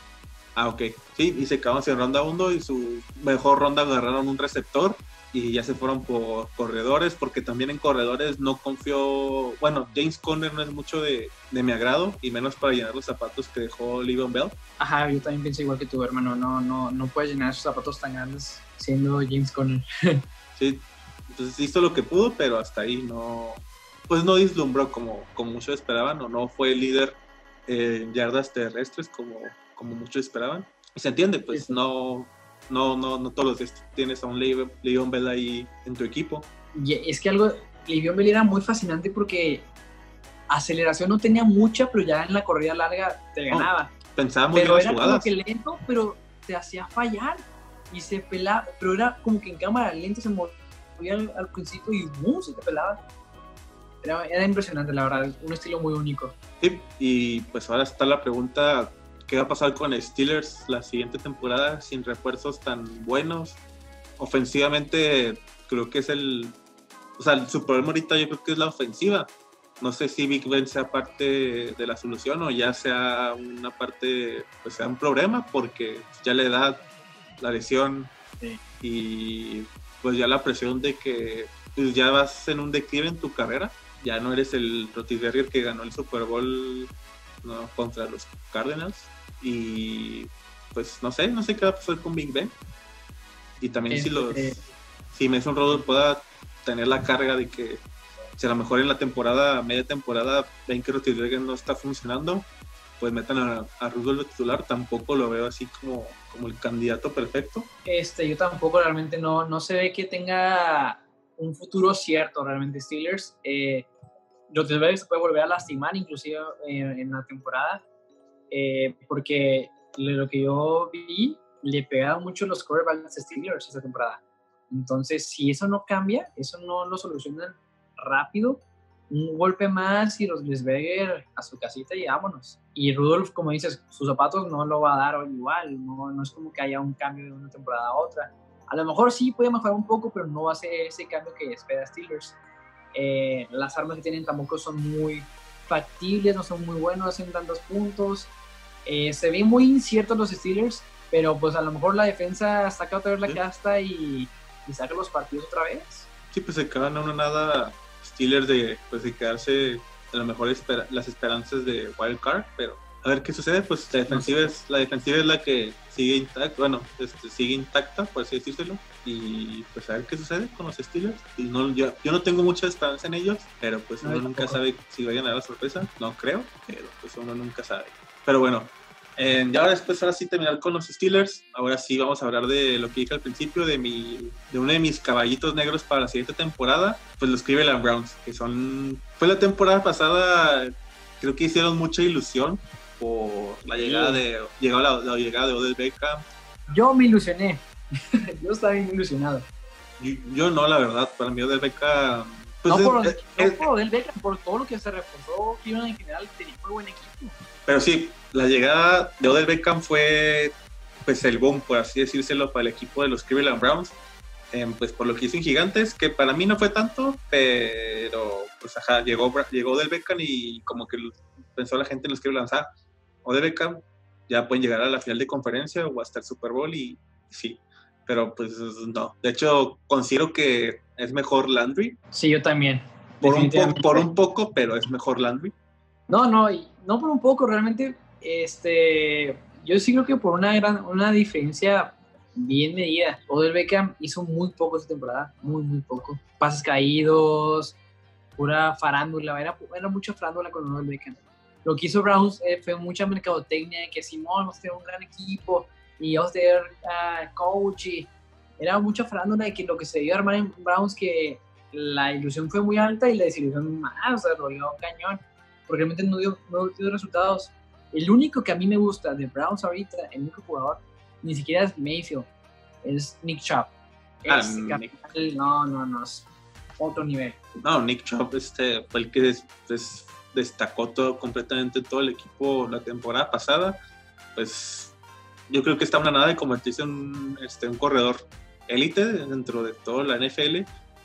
Ah, ok. Sí, y se quedaron sin ronda 1 y su mejor ronda agarraron un receptor y ya se fueron por corredores porque también en corredores no confío, bueno, James Conner no es mucho de, de mi agrado y menos para llenar los zapatos que dejó Le'Veon Bell. Ajá, yo también pienso igual que tú, hermano. No, no, no puedes llenar esos zapatos tan grandes siendo James Conner. Sí, entonces hizo lo que pudo, pero hasta ahí no, pues no vislumbró como, como muchos esperaban o no fue el líder en yardas terrestres como, como muchos esperaban. Y se entiende, pues sí. no, no, no, no todos los días tienes a un Le'Veon Le'Veon Bell ahí en tu equipo. Y es que algo, Le'Veon Bell era muy fascinante porque aceleración no tenía mucha, pero ya en la corrida larga te ganaba. pensaba muy pero bien era como que lento, pero te hacía fallar y se pelaba, pero era como que en cámara lenta se movía al, al principio y ¡bum! se te pelaba. Era, era impresionante, la verdad, un estilo muy único. Sí, y pues ahora está la pregunta, ¿qué va a pasar con Steelers la siguiente temporada sin refuerzos tan buenos? Ofensivamente creo que es el, o sea, su problema ahorita yo creo que es la ofensiva. No sé si Big Ben sea parte de la solución o ya sea una parte, pues sea un problema porque ya la edad, la lesión Sí. y pues ya la presión de que pues, ya vas en un declive en tu carrera. Ya no eres el Rotisberger que ganó el Super Bowl ¿no? contra los Cardinals. Y pues no sé, no sé qué va a pasar con Big Ben. Y también si los Este, si Mason Rudolph pueda tener la carga de que si a lo mejor en la temporada, media temporada, ven que Rotisberger no está funcionando, pues metan a, a Rudolph titular, tampoco lo veo así como, como el candidato perfecto. Este, yo tampoco realmente no, no se ve que tenga un futuro cierto realmente Steelers. Eh, Roethlisberger se puede volver a lastimar inclusive en, en la temporada eh, porque lo que yo vi le pegaban mucho los quarterbacks Steelers esta temporada. Entonces, si eso no cambia, eso no lo solucionan rápido, un golpe más y Roethlisberger a su casita y vámonos. Y Rudolph, como dices, sus zapatos no lo va a dar igual, no, no es como que haya un cambio de una temporada a otra. A lo mejor sí puede mejorar un poco, pero no va a ser ese cambio que espera Steelers. Eh, las armas que tienen tampoco son muy factibles, no son muy buenos, hacen tantos puntos. Eh, se ve muy incierto los Steelers, pero pues a lo mejor la defensa saca otra vez la Sí. casta y, y saca los partidos otra vez. Sí, pues se quedan a una nada Steelers de, pues, de quedarse a lo mejor espera- las esperanzas de Wild Card, pero a ver qué sucede, pues la defensiva es la defensiva es la que sigue intacta, bueno, este, sigue intacta, por así decírselo, y pues a ver qué sucede con los Steelers. Y no, yo, yo no tengo mucha esperanza en ellos, pero pues No, uno yo nunca sabe si vayan a dar la sorpresa, no creo, pero pues uno nunca sabe. Pero bueno, eh, ya ahora después, ahora sí terminar con los Steelers. Ahora sí vamos a hablar de lo que dije al principio, de mi, de uno de mis caballitos negros para la siguiente temporada, pues los Cleveland Browns, que son, fue la temporada pasada, creo que hicieron mucha ilusión por la llegada de, llegó la, la llegada de Odell Beckham. Yo me ilusioné, yo estaba bien ilusionado. Yo, yo no, la verdad, para mí Odell Beckham, pues no, es- por, es- no es- por Odell Beckham, por todo lo que se reforzó Cleveland en general, tenía muy buen equipo. Pero sí, la llegada de Odell Beckham fue pues el boom, por así decírselo, para el equipo de los Cleveland Browns. Em, pues por lo que hizo en Gigantes, que para mí no fue tanto, pero pues ajá, llegó, llegó Odell Beckham y como que pensó la gente en los Cleveland, ah, Odell Beckham ya pueden llegar a la final de conferencia o hasta el Super Bowl y sí, pero pues no. De hecho, considero que es mejor Landry, Sí, yo también. por un, po- por un poco, pero es mejor Landry. No, no, no por un poco, realmente, este, yo sí creo que por una gran, una diferencia bien medida. Odell Beckham hizo muy poco esta temporada, muy, muy poco. Pases caídos, pura farándula, era, era mucha farándula con Odell Beckham. Lo que hizo Browns eh, fue mucha mercadotecnia, que Simón, a tener un gran equipo, y a tener ah, coach, y era mucha farándula de que lo que se dio a armar en Browns, que la ilusión fue muy alta y la desilusión más, o sea, rodeó cañón porque realmente no dio, no dio resultados. El único que a mí me gusta de Browns ahorita, el único jugador, ni siquiera es Mayfield, es Nick Chubb. Ah, Es Nick- capital, no, no, no, es otro nivel. No, Nick Chubb este, fue el que des- des- destacó todo, completamente todo el equipo la temporada pasada. Pues yo creo que está una nada de convertirse en un, este, un corredor élite dentro de toda la NFL.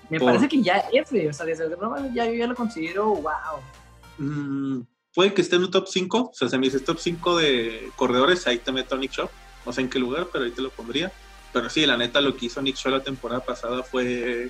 Me Por- parece que ya es, o sea, desde el programa ya yo ya lo considero, wow. Mm, puede que esté en un top 5, o sea, se me dice top 5 de corredores, ahí te meto a Nick Chubb. No sé en qué lugar, pero ahí te lo pondría. Pero sí, la neta, lo que hizo Nick Chubb la temporada pasada fue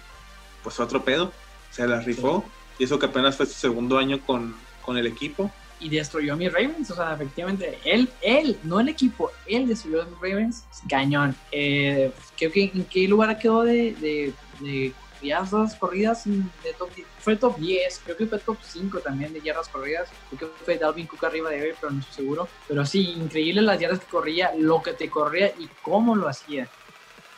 pues otro pedo. Se la rifó. Y eso que apenas fue su segundo año con, con el equipo. Y destruyó a mis Ravens, o sea, efectivamente, él, él, no el equipo, él destruyó a mis Ravens, cañón. Eh, creo que en qué lugar quedó de, de, de yardas corridas de top 10? fue top 10, creo que fue top 5 también de yardas corridas, creo que fue Dalvin Cook arriba de él, pero no estoy seguro. Pero sí, increíble las yardas que corría, lo que te corría y cómo lo hacía.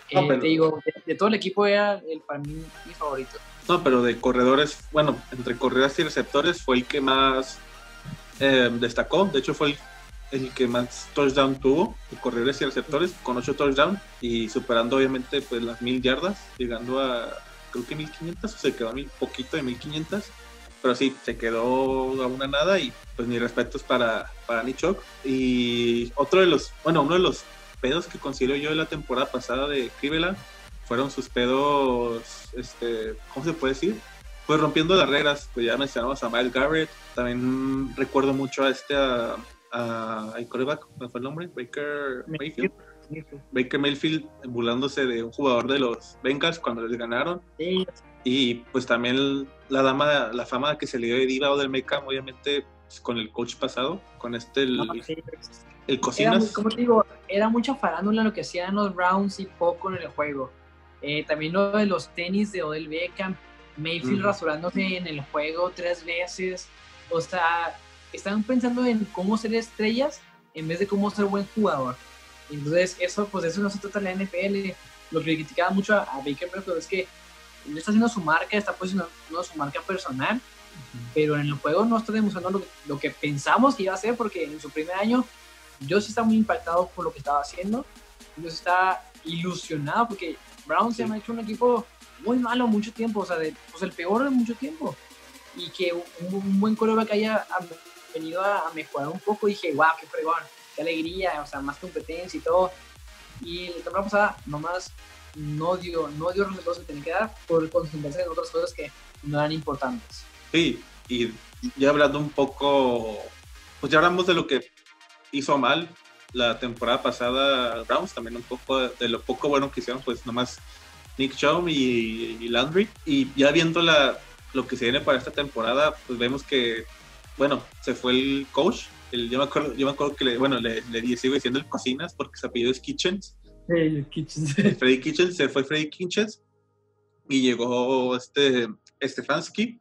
Eh, te digo, de, todo el equipo era el, para mí mi favorito. No, pero de corredores, bueno, entre corredores y receptores fue el que más eh, destacó. De hecho, fue el, que más touchdown tuvo, corredores y receptores, con ocho touchdowns y superando obviamente pues las mil yardas, llegando a creo que 1500 o se quedó a mil, poquito de 1500 pero sí, se quedó a una nada y pues mis respetos para, para Nichok. Y otro de los, bueno, uno de los pedos que considero yo de la temporada pasada de Cleveland fueron sus pedos, este, ¿cómo se puede decir? Pues rompiendo las reglas, pues ya mencionamos a Miles Garrett, también recuerdo mucho a este, a, a, ¿cómo fue el nombre? Baker Mayfield. Baker Mayfield burlándose de un jugador de los Bengals cuando les ganaron. Y pues también la dama, la fama que se le dio de Diva o del Beckham, obviamente pues, con el coach pasado, con este, el, el Cocinas. Era, como te digo, era mucha farándula lo que hacían los rounds y poco en el juego. Eh, también lo de los tenis de Odell Beckham, Mayfield rasurándose en el juego tres veces. O sea, están pensando en cómo ser estrellas en vez de cómo ser buen jugador. Entonces, eso, pues eso no se trata la NFL. Lo que criticaba mucho a, Baker Mayfield es que él está haciendo su marca, está posicionando su marca personal, pero en el juego no está demostrando lo, que pensamos que iba a hacer, porque en su primer año yo sí estaba muy impactado por lo que estaba haciendo, yo sí estaba ilusionado, porque Brown se me ha hecho un equipo muy malo mucho tiempo, o sea, de, pues el peor de mucho tiempo, y que un, buen que haya venido a, mejorar un poco, dije, wow, qué fregón, qué alegría, o sea, más competencia y todo. Y la temporada pasada nomás no dio, no dio resultados que tenía que dar por concentrarse en otras cosas que no eran importantes. Sí, y ya hablando un poco, pues ya hablamos de lo que hizo mal la temporada pasada Browns, también un poco de lo poco bueno que hicieron, pues nomás Nick Chubb y, Landry. Y ya viendo la, lo que se viene para esta temporada, pues vemos que, bueno, se fue el coach. El, yo, me acuerdo, yo me acuerdo que, le, bueno, le, le sigo diciendo el Cocinas porque su apellido es Kitchens. Freddy Kitchens, se fue Freddy Kitchens y llegó este Stefanski,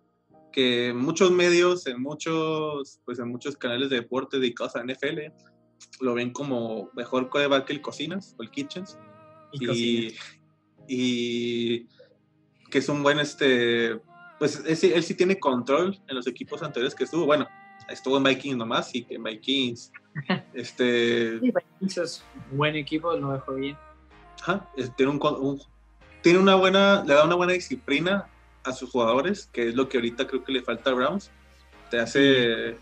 que muchos medios, en muchos, pues en muchos canales de deporte dedicados a NFL, lo ven como mejor coreback que el Cocinas o el Kitchens. Y, y, que es un buen, este, pues él sí tiene control en los equipos anteriores que estuvo. Bueno, estuvo en Vikings nomás y que en Vikings este... Sí, es un buen equipo, lo dejó bien. tiene, un, tiene una buena, le da una buena disciplina a sus jugadores, que es lo que ahorita creo que le falta a Browns. Te hace...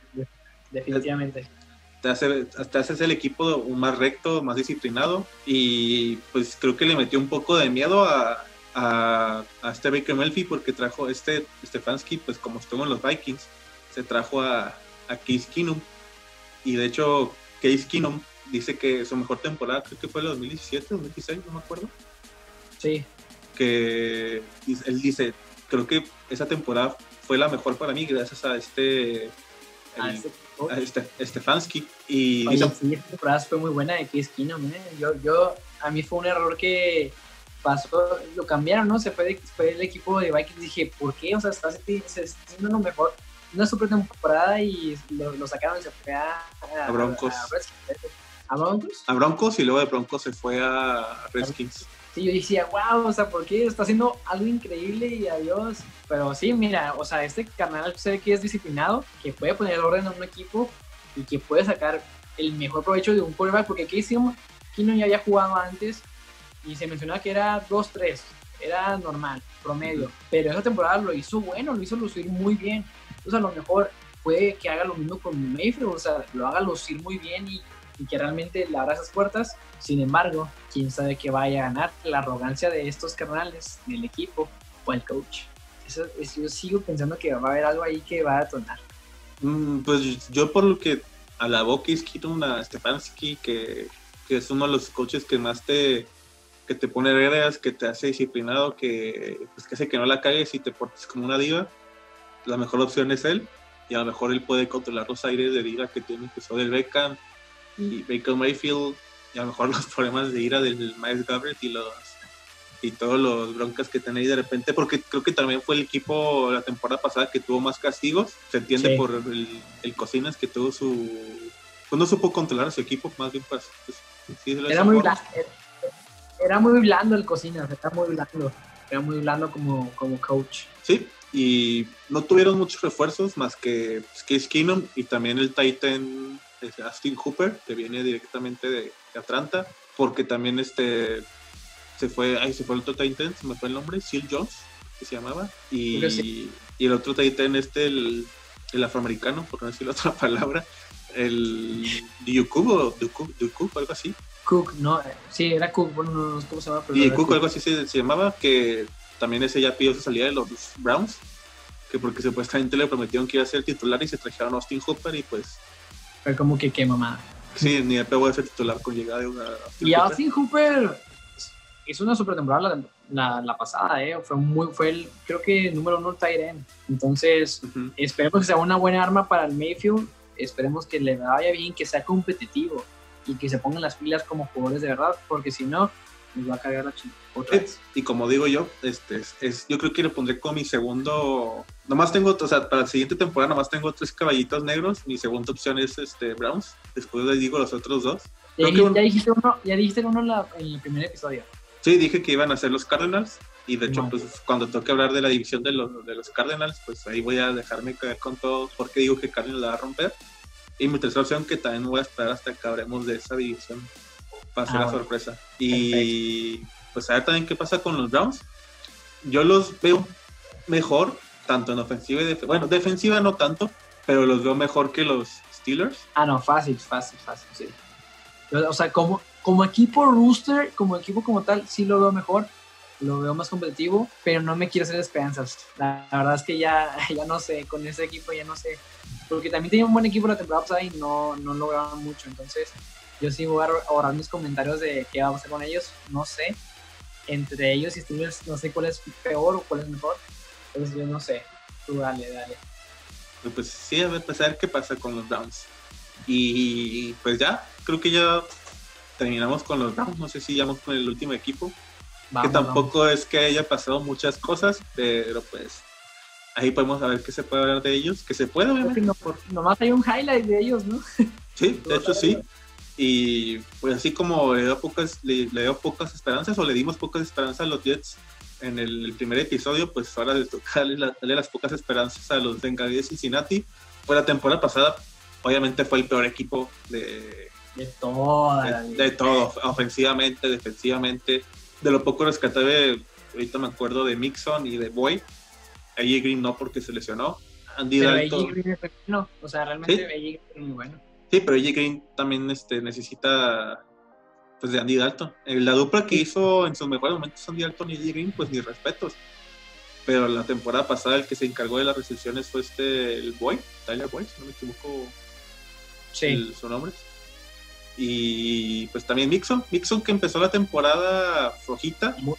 definitivamente. Te hace, te hace el equipo más recto, más disciplinado y pues creo que le metió un poco de miedo a, a, a este Baker Melfi porque trajo este Stefanski, pues como estuvo en los Vikings, se trajo a, a Case Keenum y de hecho, Case Keenum dice que su mejor temporada, creo que fue el 2017, 2016, no me acuerdo. Sí. Que él dice, creo que esa temporada fue la mejor para mí gracias a este... a este, este Stefanski. Y Oye, sí, esta temporada fue muy buena de Case Keenum. ¿eh? Yo, yo, a mí fue un error que pasó, lo cambiaron, ¿no? Se fue, de, fue el equipo de Vikings. Dije, ¿por qué? O sea, está, haciendo lo mejor una super temporada y lo, sacaron y se fue a, a, Broncos. A, Broncos. A Broncos y luego de Broncos se fue a Redskins. Sí, yo decía, wow, o sea, ¿por qué? Está haciendo algo increíble y adiós. Pero sí, mira, o sea, este canal se ve que es disciplinado, que puede poner orden a un equipo y que puede sacar el mejor provecho de un quarterback, porque aquí hicimos, no ya había jugado antes y se mencionaba que era 2-3, era normal, promedio, pero esa temporada lo hizo bueno, lo hizo lucir muy bien a lo mejor puede que haga lo mismo con Mayfield, o sea, lo haga lucir muy bien y, que realmente le abra esas puertas. Sin embargo, quién sabe que vaya a ganar la arrogancia de estos carnales, del equipo o el coach. Eso, yo sigo pensando que va a haber algo ahí que va a detonar. Mm, pues yo por lo que alabó que a Stefanski, que, que es uno de los coaches que más te que te pone reglas, que te hace disciplinado, que, pues, que hace que no la cagues y te portes como una diva la mejor opción es él y a lo mejor él puede controlar los aires de ira que tiene que son el Beckham y Baker Mayfield y a lo mejor los problemas de ira del Miles Garrett y los y todos los broncas que tenéis de repente porque creo que también fue el equipo la temporada pasada que tuvo más castigos se entiende por el, el Cocinas que tuvo su pues no supo controlar a su equipo más bien pues, era muy era muy blando el cocina, era muy blando. Era muy blando como, como coach. Sí, y no tuvieron muchos refuerzos más que pues, Case Keenum y también el Titan este, Austin Hooper, que viene directamente de, Atlanta, porque también este se fue, ahí se fue el otro Titan, se me fue el nombre, Seal Jones, que se llamaba, y, y el otro Titan este, el, el, afroamericano, por no decir la otra palabra, el Yukub o Dukub, algo así. Cook, no, sí, era Cook, bueno, no, sé cómo se llama. Pero y Cook, algo así se, se, llamaba, que también ese ya pidió su salida de los Browns, que porque supuestamente le prometieron que iba a ser titular y se trajeron a Austin Hooper y pues... Fue como que qué mamá. Sí, ni el pegó a ser titular con llegada de una... y Austin Hooper hizo una super temporada la, la, pasada, ¿eh? Fue, muy, fue el, creo que, número uno tight Entonces, esperemos que sea una buena arma para el Mayfield. Esperemos que le vaya bien, que sea competitivo y que se pongan las pilas como jugadores de verdad, porque si no, nos va a cargar la chingada. Y como digo yo, este, es, yo creo que le pondré como mi segundo. Nomás tengo, o sea, para la siguiente temporada nomás tengo tres caballitos negros. Mi segunda opción es este Browns. Después les digo los otros dos. Ya, dijiste, uno, ya dijiste uno en, el primer episodio. Sí, dije que iban a ser los Cardinals. Y de hecho, pues cuando toque hablar de la división de los, de los Cardinals, pues ahí voy a dejarme caer con todo. Porque digo que Cardinals la va a romper. Y mi tercera opción, que también voy a esperar hasta que hablemos de esa división va a ser la sorpresa. Y pues a ver también qué pasa con los Browns. Yo los veo mejor, tanto en ofensiva y defensiva. Bueno, defensiva no tanto, pero los veo mejor que los Steelers. Ah, no, fácil, fácil, fácil, sí. O sea, como, como equipo rooster, como equipo como tal, sí lo veo mejor, lo veo más competitivo, pero no me quiero hacer esperanzas. La, verdad es que ya, ya no sé, con ese equipo ya no sé. Porque también tenía un buen equipo la temporada pasada y no, no lograban mucho. Entonces, yo sí voy a ahorrar mis comentarios de qué vamos a hacer con ellos. No sé. Entre ellos y Steelers, no sé cuál es peor o cuál es mejor. Entonces, yo no sé. Tú dale, dale. Pues sí, a ver, pues a ver qué pasa con los Browns. Y pues ya, creo que ya terminamos con los Browns. No sé si vamos con el último equipo que tampoco es que haya pasado muchas cosas, pero pues ahí podemos saber qué se puede hablar de ellos, que se puede obviamente. No, nomás hay un highlight de ellos, ¿no? Sí, de hecho sí. Y pues así como le dio pocas, le, dio pocas esperanzas o le dimos pocas esperanzas a los Jets en el, primer episodio, pues ahora le toca darle, las pocas esperanzas a los Bengalíes de Cincinnati. Fue la temporada pasada, obviamente fue el peor equipo de, de, toda de, de todo, ofensivamente, defensivamente de lo poco rescatable, ahorita me acuerdo de Mixon y de Boy. AJ Green no porque se lesionó. Andy pero Dalton. Green es bueno. O sea, realmente ¿Sí? AJ Green es muy bueno. Sí, pero AJ Green también este, necesita pues de Andy Dalton. Eh, la dupla que hizo en sus mejores momentos Andy Dalton y AJ Green, pues ni respetos. Pero la temporada pasada el que se encargó de las recepciones fue este el Boy, Tyler Boy, si no me equivoco sí. su nombre. Y pues también Mixon, Mixon que empezó la temporada flojita. Muy,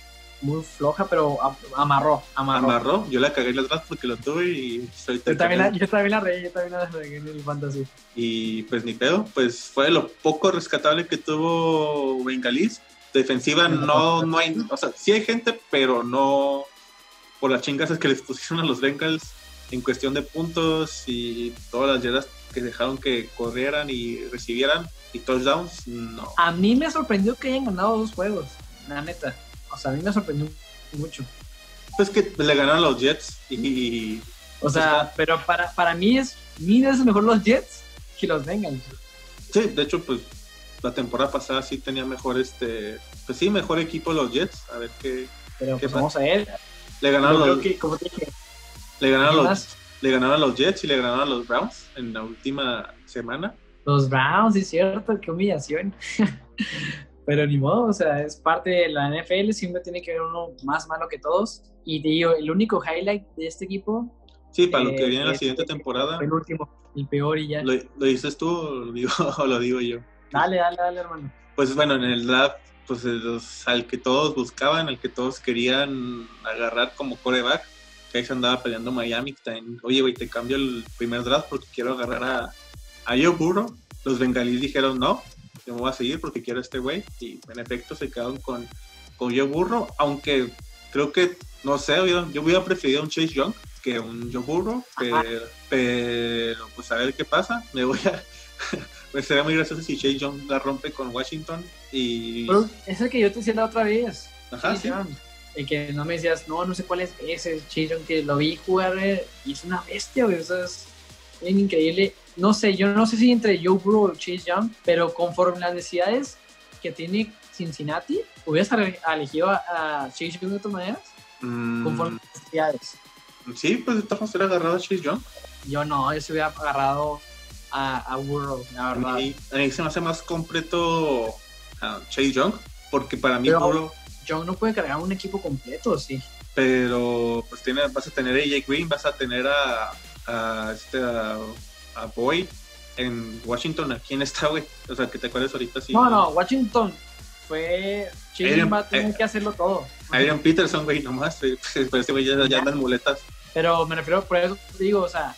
floja, pero amarró, amarró. Amarró, yo la cagué en atrás porque lo tuve y soy yo también, la, yo también la reí, yo también la reí en el fantasy. Y pues ni pedo, pues fue lo poco rescatable que tuvo Bengalis. Defensiva no, no hay, o sea, sí hay gente, pero no por las chingas que les pusieron a los Bengals en cuestión de puntos y todas las yardas que dejaron que corrieran y recibieran y touchdowns, no. A mí me sorprendió que hayan ganado dos juegos, la neta. O sea, a mí me sorprendió mucho. Pues que le ganaron los Jets y... O sea, pero para, para mí es mil veces mejor los Jets que los Bengals. Sí, de hecho, pues la temporada pasada sí tenía mejor este... Pues sí, mejor equipo los Jets. A ver qué... Pero pues vamos a ver. Le ganaron los... le ganaron los... Le ganaron a los Jets y le ganaron a los Browns en la última semana. Los Browns, es cierto, qué humillación. Pero ni modo, o sea, es parte de la NFL, siempre tiene que haber uno más malo que todos. Y te digo, el único highlight de este equipo. Sí, para lo que viene la siguiente temporada. El último, el peor y ya. ¿Lo, dices tú o lo, digo, o lo digo yo? Dale, dale, dale, hermano. Pues bueno, en el draft, pues al que todos buscaban, al que todos querían agarrar como coreback, que ahí se andaba peleando Miami, oye, güey, te cambio el primer draft porque quiero agarrar a, a Joe Burrow. Los bengalíes dijeron, no, yo me voy a seguir porque quiero a este güey. Y en efecto se quedaron con, con Joe Burrow, aunque creo que, no sé, yo hubiera preferido un Chase Young que un Joe Burrow, pero, pues a ver qué pasa. Me voy a, pues sería muy gracioso si Chase Young la rompe con Washington y... Pero es el que yo te decía la otra vez. Ajá, Chase sí. Que no me decías, no, no sé cuál es ese Chase Young que lo vi jugar eh, y es una bestia, güey. O sea, es bien increíble. No sé, yo no sé si entre Joe Burrow o Chase Young, pero conforme las necesidades que tiene Cincinnati, hubieras ele- elegido a, a Chase Young de todas maneras, Mm, conforme las necesidades. sí, pues de todas hubiera agarrado a Chase Young. Yo no, yo se hubiera agarrado a, a Burrow, la A verdad. mí, a mí se me hace más completo a Chase Young, porque para mí Pero- Burrow, Young no puede cargar un equipo completo, sí. pero pues tiene, vas a tener a AJ Green, vas a tener a, a este a, a Boyd en Washington, ¿a quién está, güey? O sea, que te acuerdes ahorita sí. No, no, Washington fue. A tener eh, que hacerlo todo. Adrian Peterson, güey, nomás, güey, pues, ese güey ya, ya anda en muletas. Pero me refiero, por eso digo, o sea,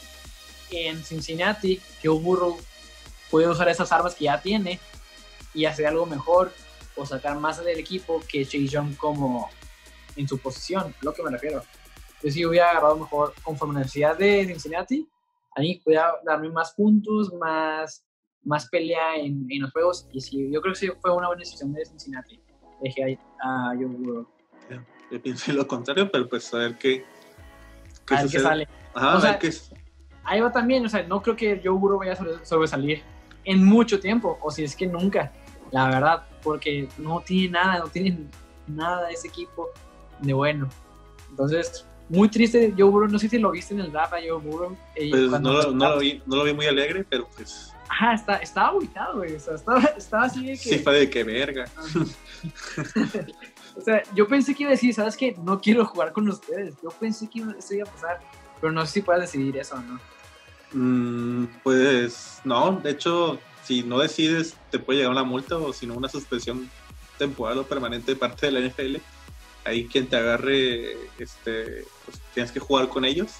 en Cincinnati, Joe Burrow puede usar esas armas que ya tiene y hacer algo mejor o sacar más del equipo que Chase Young como en su posición, lo que me refiero. Yo sí hubiera agarrado mejor conforme la necesidad de Cincinnati, ahí pudiera darme más puntos, más, más pelea en, en los juegos y sí, yo creo que sí fue una buena decisión de Cincinnati. Dejé ahí a Joe Burrow. Yo pienso lo contrario, pero pues a ver qué, qué A ver qué sale. Ajá, O a sea, qué ahí va también, o sea, no creo que Joe Burrow vaya a sobre- sobresalir en mucho tiempo, o si es que nunca, la verdad, porque no tiene nada, no tiene nada ese equipo de bueno. Entonces, muy triste Joe Burrow, no sé si lo viste en el draft a Joe Burrow. eh, Pues cuando- no, lo- no, lo vi, no lo vi muy alegre, pero pues Ajá, está, estaba aguitado, güey, o sea, estaba, estaba así de que... sí fue de que verga. o sea, yo pensé que iba a decir, ¿sabes qué? No quiero jugar con ustedes, yo pensé que iba- eso iba a pasar, pero no sé si puedas decidir eso o no. Mm, pues no, de hecho, si no decides, te puede llegar una multa o si no, una suspensión temporal o permanente de parte de la NFL. Ahí quien te agarre, este, pues tienes que jugar con ellos.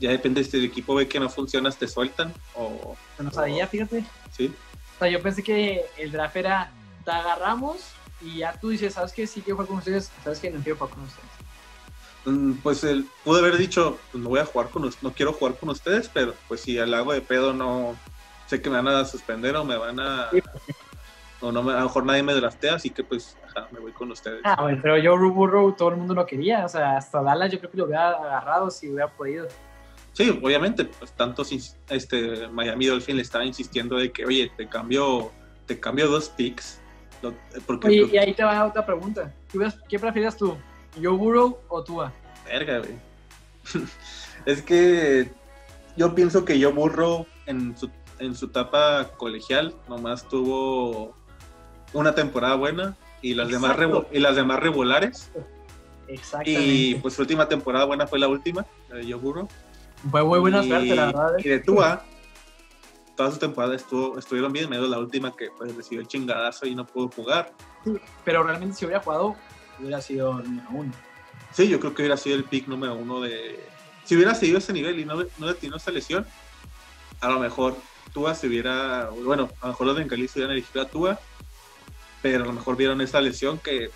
Ya depende si el equipo ve que no funcionas, te sueltan o No sabía, fíjate. sí. O sea, yo pensé que el draft era, te agarramos y ya tú dices, ¿sabes qué? Sí quiero jugar con ustedes, ¿sabes qué? No quiero jugar con ustedes. Mm, Pues él pudo haber dicho, pues no voy a jugar con no quiero jugar con ustedes, pero pues si al hago de pedo no sé que me van a suspender o me van a Sí. o no me- a lo mejor nadie me draftea, así que pues me voy con ustedes. Ah, bueno, pero yo Burrow todo el mundo lo quería, o sea, hasta Dallas yo creo que lo hubiera agarrado si hubiera podido. Sí, obviamente, pues tanto este Miami Dolphin le estaba insistiendo de que, oye, te cambio, te cambio dos picks. lo- porque Oye, y ahí te va otra pregunta. ¿Qué, prefieres tú? ¿Joe Burrow o Tua? Verga, güey. es que yo pienso que yo burro en su, en su etapa colegial, nomás tuvo una temporada buena y las demás Exacto. y las demás regulares. Exactamente. Y pues su última temporada buena fue la última, la de Burrow. Fue muy buena y, suerte, la verdad. Y de Tua, todas sus temporadas estuvo, estuvieron bien, menos la última que pues recibió el chingadazo y no pudo jugar. Pero realmente si hubiera jugado, hubiera sido el número uno. Sí, yo creo que hubiera sido el pick número uno de... Si hubiera seguido ese nivel y no, no le esa lesión, a lo mejor Tua se hubiera... Bueno, a lo mejor los bengalíes hubieran elegido a Tua, pero a lo mejor vieron esa lesión que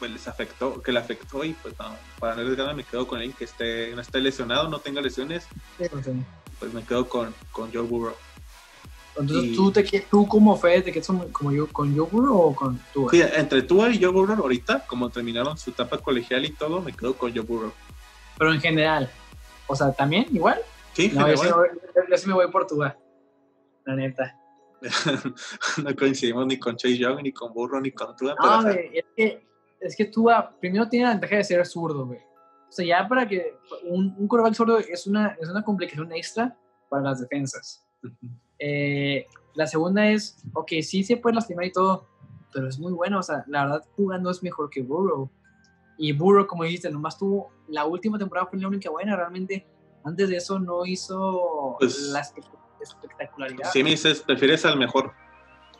pues les afectó, que le afectó y pues no, para no arriesgarme me quedo con él que esté, no esté lesionado, no tenga lesiones, pues me quedo con, con Joe Burrow. Entonces, Y- ¿tú, te, ¿tú como Fede te quedas como, yo, con Joe Burrow o con Tua? Sí, entre Tua y Joe Burrow ahorita, como terminaron su etapa colegial y todo, me quedo con Joe Burrow. Pero en general. O sea, ¿también igual? Sí, No, yo sí, me voy, yo sí me voy por Tua. La neta. no coincidimos ni con Chase Young, ni con Burrow, ni con Tua. No, güey, es que, es que Tua primero tiene la ventaja de ser zurdo, güey. O sea, ya para que un, un quarterback zurdo es una, es una complicación extra para las defensas. Eh, la segunda es, ok, sí se puede lastimar y todo, pero es muy bueno. O sea, la verdad, jugando es mejor que Burrow. Y Burrow, como dijiste, nomás tuvo la última temporada fue la única buena. Realmente, antes de eso no hizo Pues, la espectacularidad. si me dices, ¿prefieres al mejor,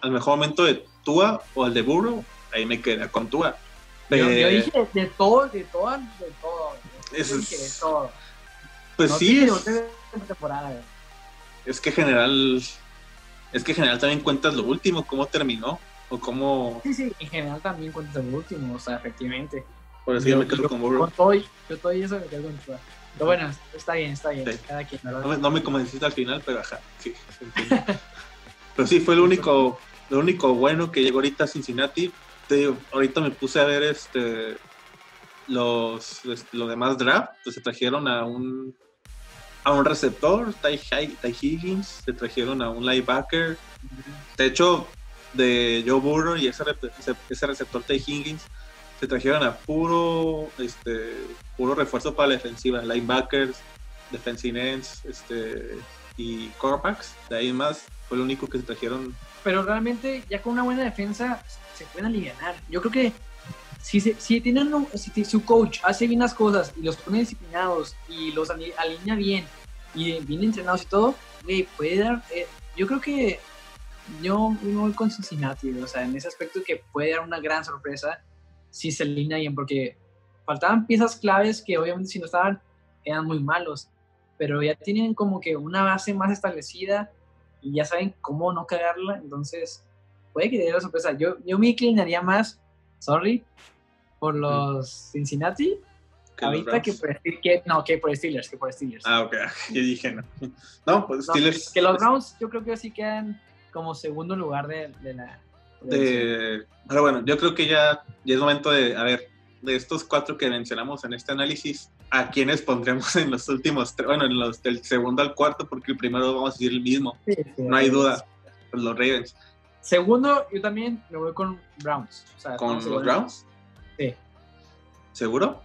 al mejor momento de Tua o al de Burrow? Ahí me queda con Tua. yo, yo Eh, dije de todo, de todo, de todo. Yo Eso dije de es- todo. Pues No sí, es, temporada, es que general, es que general también cuentas lo último, cómo terminó, o cómo, Sí, sí, en general también cuentas el último, o sea, efectivamente. por eso yo, Yo- me quedo yo- con Burrow. Con todo, y- yo todo y eso me quedo con Tua. Pero bueno, está bien, está bien. Sí. Cada quien. No me, no me convenciste al final, pero ajá, sí. Pero sí, fue lo único, lo único bueno que llegó ahorita a Cincinnati. Te digo, ahorita me puse a ver este los, los demás draft, pues se trajeron a un a un receptor, Ty, Ty Higgins, se trajeron a un linebacker. De hecho, de Joe Burrow y ese, ese receptor Ty Higgins se trajeron a puro este puro refuerzo para la defensiva, linebackers, defensive ends, este y quarterbacks. De ahí más fue lo único que se trajeron. Pero realmente ya con una buena defensa se pueden aliviar. Yo creo que si, si tienen si su coach hace bien las cosas y los pone disciplinados y los alinea bien y bien entrenados y todo, puede dar. Eh, yo creo que yo me voy con Cincinnati, o sea, en ese aspecto que puede dar una gran sorpresa si se alinea bien, porque faltaban piezas claves que obviamente si no estaban eran muy malos, pero ya tienen como que una base más establecida y ya saben cómo no cagarla, entonces puede que dé la sorpresa. Yo, yo me inclinaría más, sorry, por los Cincinnati ahorita que por, que, no, que por Steelers, que por Steelers. Ah, ok, yo dije no. No, pues Steelers. que los Browns yo creo que sí quedan como segundo lugar de, la... pero bueno, yo creo que ya, ya es momento de, a ver, de estos cuatro que mencionamos en este análisis, ¿a quiénes pondremos en los últimos tres? Bueno, en los del segundo al cuarto, porque el primero vamos a decir el mismo. no hay duda. Pues los Ravens. Segundo, yo también me voy con Browns. ¿Con los Browns? Sí. ¿Seguro?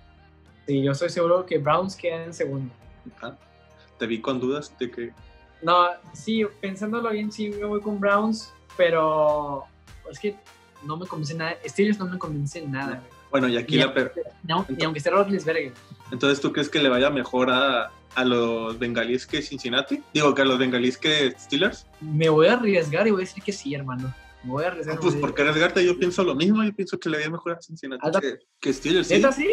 Sí, yo estoy seguro que Browns queda en segundo. Te vi con dudas de que. No, sí, pensándolo bien, sí me voy con Browns, pero es que no me convence nada. Steelers no me convence nada. Bueno, y aquí la. Per... No, y aunque esté Rodlisberger. Entonces, ¿tú crees que le vaya mejor a, a los bengalíes que Cincinnati? Digo, que a los bengalíes que Steelers. Me voy a arriesgar y voy a decir que sí, hermano. Me voy a arriesgar. pues, ¿por qué arriesgarte? Yo pienso lo mismo. Yo pienso que le vaya mejor a Cincinnati que, que, Steelers. ¿Es así?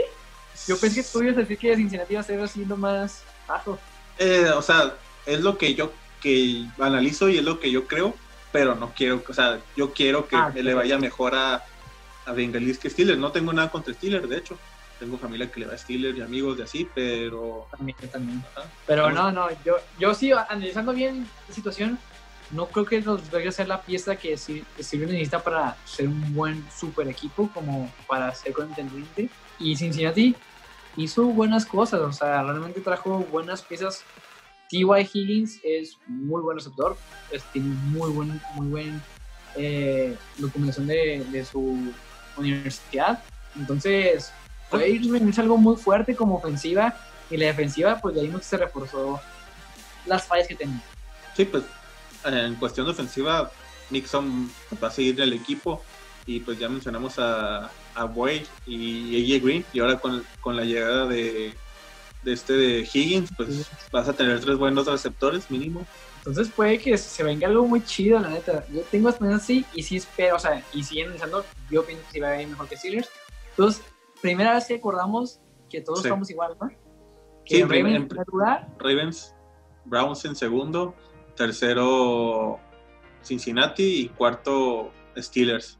Yo pensé que tú ibas a decir que Cincinnati iba a ser así más bajo. Eh, o sea, es lo que yo que analizo y es lo que yo creo, pero no quiero, o sea, yo quiero que ah, le vaya mejor a, a Bengalis que Steelers. No tengo nada contra Steelers, de hecho. Tengo familia que le va a Steelers y amigos de así, pero... También, también. Pero no, no, yo, yo sí, analizando bien la situación, no creo que los vaya a ser la pieza que Steelers necesita para ser un buen super equipo, como para ser contendiente. Y Cincinnati hizo buenas cosas, o sea, realmente trajo buenas piezas. T.Y. Higgins es muy buen receptor, tiene muy buen, muy buen eh, documentación de, de, su universidad. Entonces, puede ir algo muy fuerte como ofensiva y la defensiva, pues de ahí no se reforzó las fallas que tenía. Sí, pues en cuestión de ofensiva, Nixon va a seguir el equipo y pues ya mencionamos a, a Boyd y AJ Green y ahora con, con la llegada de, de, este de Higgins pues vas a tener tres buenos receptores mínimo. Entonces puede que se venga algo muy chido la neta. Yo tengo esperanza así y sí espero o sea y siguen pensando yo pienso que sí va a ir mejor que Steelers. Entonces primera vez que acordamos que todos estamos igual ¿no? que sí, Ravens en, Ravens Browns en segundo tercero Cincinnati y cuarto Steelers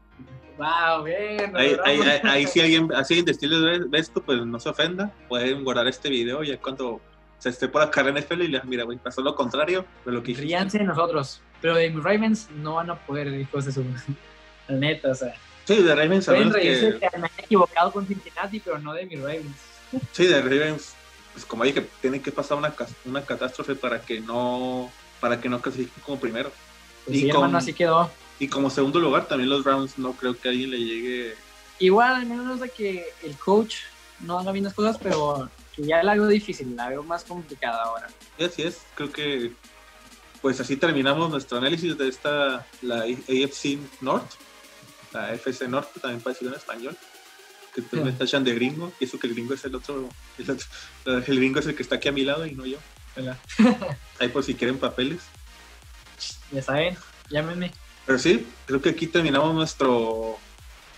Wow, bien. Ahí, ahí, ahí, si alguien, así de estilo de esto, pues no se ofenda. Pueden guardar este video ya cuando se esté por acá en NFL y les mira, güey, pasó lo contrario de lo que Ríanse de nosotros. Pero de mis Ravens no van a poder, hijos de su. La neta, o sea. Sí, de Ravens Pueden reírse que... que me he equivocado con Cincinnati, pero no de mis Ravens. Sí, de Ravens, pues como dije, tiene que pasar una, una catástrofe para que no para que no clasifiquen como primero. Pues y sí, con, hermano, así quedó. Y como segundo lugar, también los Browns no creo que a alguien le llegue. Igual, al menos de que el coach no haga bien las cosas, pero que ya la veo difícil, la veo más complicada ahora. Y así es, creo que pues así terminamos nuestro análisis de esta, la AFC North, la FC Norte, también parecido en español, que pues me tachan de gringo, y eso que el gringo es el otro, el, gringo es el que está aquí a mi lado y no yo. Ahí por si quieren papeles. Ya saben, llámenme. Pero sí, creo que aquí terminamos nuestro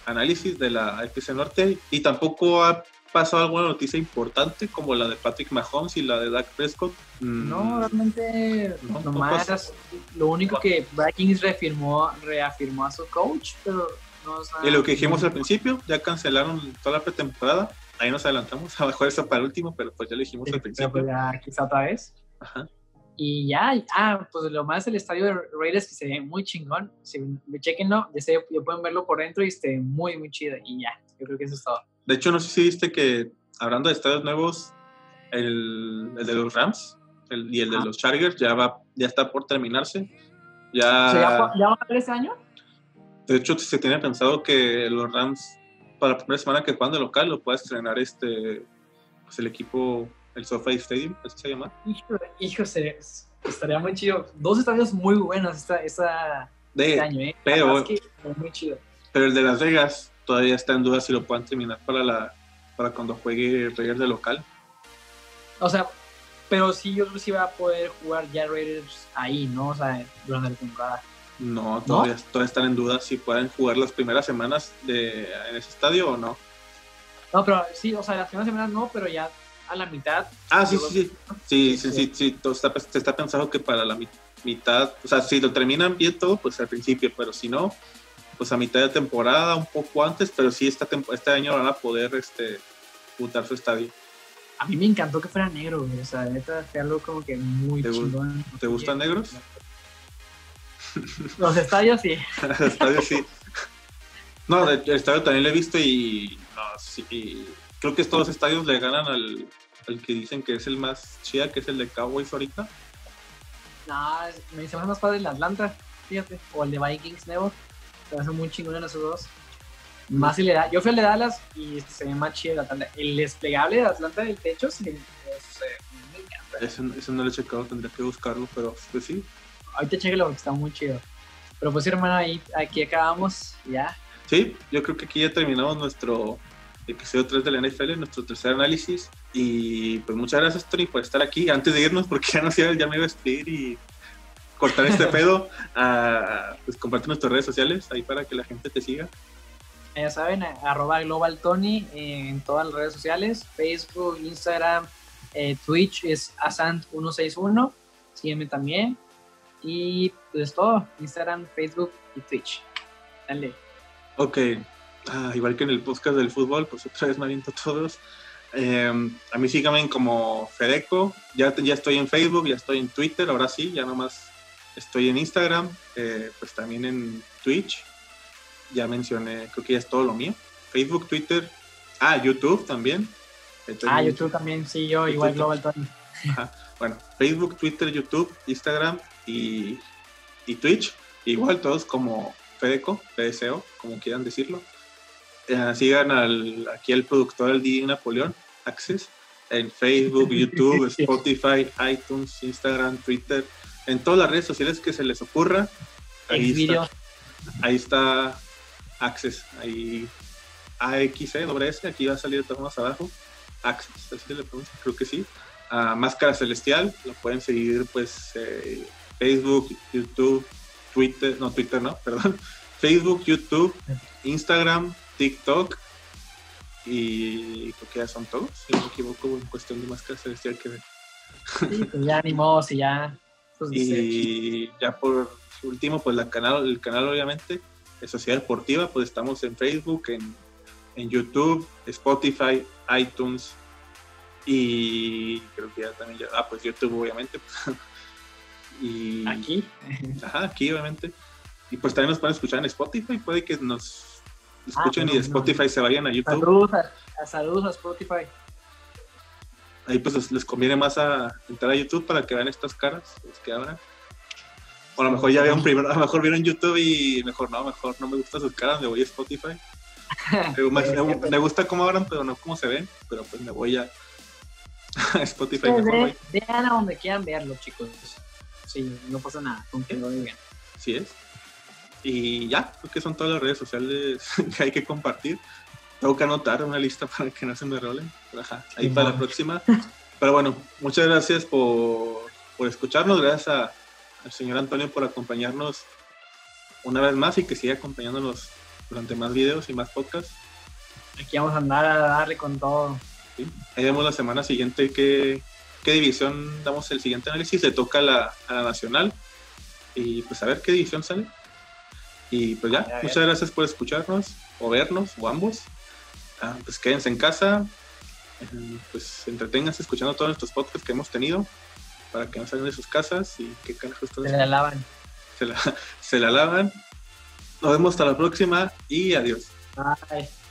análisis de la AFC Norte y tampoco ha pasado alguna noticia importante como la de Patrick Mahomes y la de Dak Prescott. Mm, no, realmente no, nomás lo único que Vikings reafirmó, reafirmó a su coach, pero no Y lo que dijimos al principio, ya cancelaron toda la pretemporada. Ahí nos adelantamos, a mejor eso para el último, pero pues ya lo dijimos al principio. Ya, quizá otra vez. Ajá. Y ya, ah, pues lo más el estadio de Raiders que se ve muy chingón. Si chequenlo, ya, sé, ya pueden verlo por dentro y esté muy, muy chido. Y ya, yo creo que eso es todo. De hecho, no sé si viste que, hablando de estadios nuevos, el, el de los Rams y el de los Chargers ya, va, ya está por terminarse. Ya, ¿ya, va a ese año? De hecho, se tiene pensado que los Rams, para la primera semana que juegan de local, lo pueda estrenar este, pues el equipo el SoFi Stadium, así se llama. Hijo, hijo se, estaría muy chido. Dos estadios muy buenos esta, esta este año, ¿eh? Pero, muy chido. pero el de Las Vegas todavía está en duda si lo puedan terminar para la para cuando juegue Raiders de local. O sea, pero sí, yo creo que sí va a poder jugar ya Raiders ahí, ¿no? O sea, durante la temporada. No, todavía, todavía están en duda si pueden jugar las primeras semanas de, en ese estadio o no. No, pero sí, o sea, las primeras semanas no, pero ya a la mitad. Ah, sí, sí, sí. Sí, sí, sí, está, está pensado que para la mitad, o sea, si lo terminan bien todo, pues al principio, pero si no, pues a mitad de temporada, un poco antes, pero sí esta este año van a poder este, putar su estadio. A mí me encantó que fuera negro, o sea, neta, fue algo como que muy ¿Te chingón. ¿Te gustan negros? Los estadios sí. Los estadios sí. No, el estadio también lo he visto y, no, sí, creo que todos los estadios le ganan al, al que dicen que es el más chida, que es el de Cowboys ahorita. No, me dice más padre el de Atlanta, fíjate, o el de Vikings Nuevo. Se hace muy chingón en esos dos. Más si le da. Yo fui al de Dallas y se ve más chido el Atlanta. El desplegable de Atlanta del techo, sí, me encanta. Eso, eso, no lo he checado, tendría que buscarlo, pero pues sí. Ahorita chequelo porque está muy chido. Pero pues hermano, ahí, aquí acabamos ya. Sí, yo creo que aquí ya terminamos nuestro episodio 3 de la NFL, nuestro tercer análisis. Y pues muchas gracias, Tony, por estar aquí. Antes de irnos, porque ya no sé, ya me iba a despedir y cortar este pedo, pues comparte nuestras redes sociales ahí para que la gente te siga. Ya saben, arroba Global Tony en todas las redes sociales, Facebook, Instagram, eh, Twitch es Asant161, sígueme también. Y pues todo, Instagram, Facebook y Twitch. Dale. Ok, Ah, igual que en el podcast del fútbol, pues otra vez me aviento todos. Em, a mí síganme como Fedeco, ya, ya estoy en Facebook, ya estoy en Twitter, ahora sí, ya nomás estoy en Instagram, eh, pues también en Twitch, ya mencioné, creo que ya es todo lo mío. Facebook, Twitter, ah, YouTube también. ah, YouTube también, sí, yo igual Global Tony. Bueno, Facebook, Twitter, YouTube, Instagram y, y Twitch, igual todos como Fedeco, PDCO, como quieran decirlo. Eh, sigan al, aquí al productor del DJ Napoleón, Access, en Facebook, YouTube, Spotify, iTunes, Instagram, Twitter, en todas las redes sociales que se les ocurra. Ahí está, ahí está Access, ahí doble S, aquí va a salir de más abajo. Access, así le creo que sí. Máscara Celestial, lo pueden seguir pues eh, Facebook, YouTube, Twitter, no Twitter no, perdón, Facebook, YouTube, Instagram, TikTok y creo que ya son todos, si no me equivoco, en cuestión de máscara celestial que Sí, pues ya animó, y ya. Pues, y ya por último, pues la canal, el canal obviamente de Sociedad Deportiva, pues estamos en Facebook, en, en YouTube, Spotify, iTunes y creo que ya también ya, ah, pues YouTube obviamente. y aquí. Ajá, aquí obviamente. Y pues también nos pueden escuchar en Spotify, puede que nos escuchen y de Spotify se vayan a YouTube. Saludos a, saludos a Spotify. Ahí pues les, conviene más a entrar a YouTube para que vean estas caras, los que abran. O a lo mejor ya vieron primero, a lo mejor vieron YouTube y mejor no, mejor no me gustan sus caras, me voy a Spotify. me, gusta cómo abran, pero no cómo se ven, pero pues me voy a, Spotify. mejor, vean a donde quieran verlo, chicos. Sí, no pasa nada, con que lo digan. Sí es. Y ya, creo que son todas las redes sociales que hay que compartir. Tengo que anotar una lista para que no se me rolen. ahí para la próxima. Pero bueno, muchas gracias por, por escucharnos. Gracias al señor Antonio por acompañarnos una vez más y que siga acompañándonos durante más videos y más podcasts. Aquí vamos a andar a darle con todo. Ahí vemos la semana siguiente qué, qué división damos el siguiente análisis. Le toca la, a la nacional. Y pues a ver qué división sale. Y pues ya, muchas gracias por escucharnos o vernos o ambos. Ah, pues quédense en casa, eh, pues entreténganse escuchando todos nuestros podcasts que hemos tenido. para que no salgan de sus casas y qué carajo Se la lavan. Se la, se la lavan. Nos vemos hasta la próxima y adiós. Bye.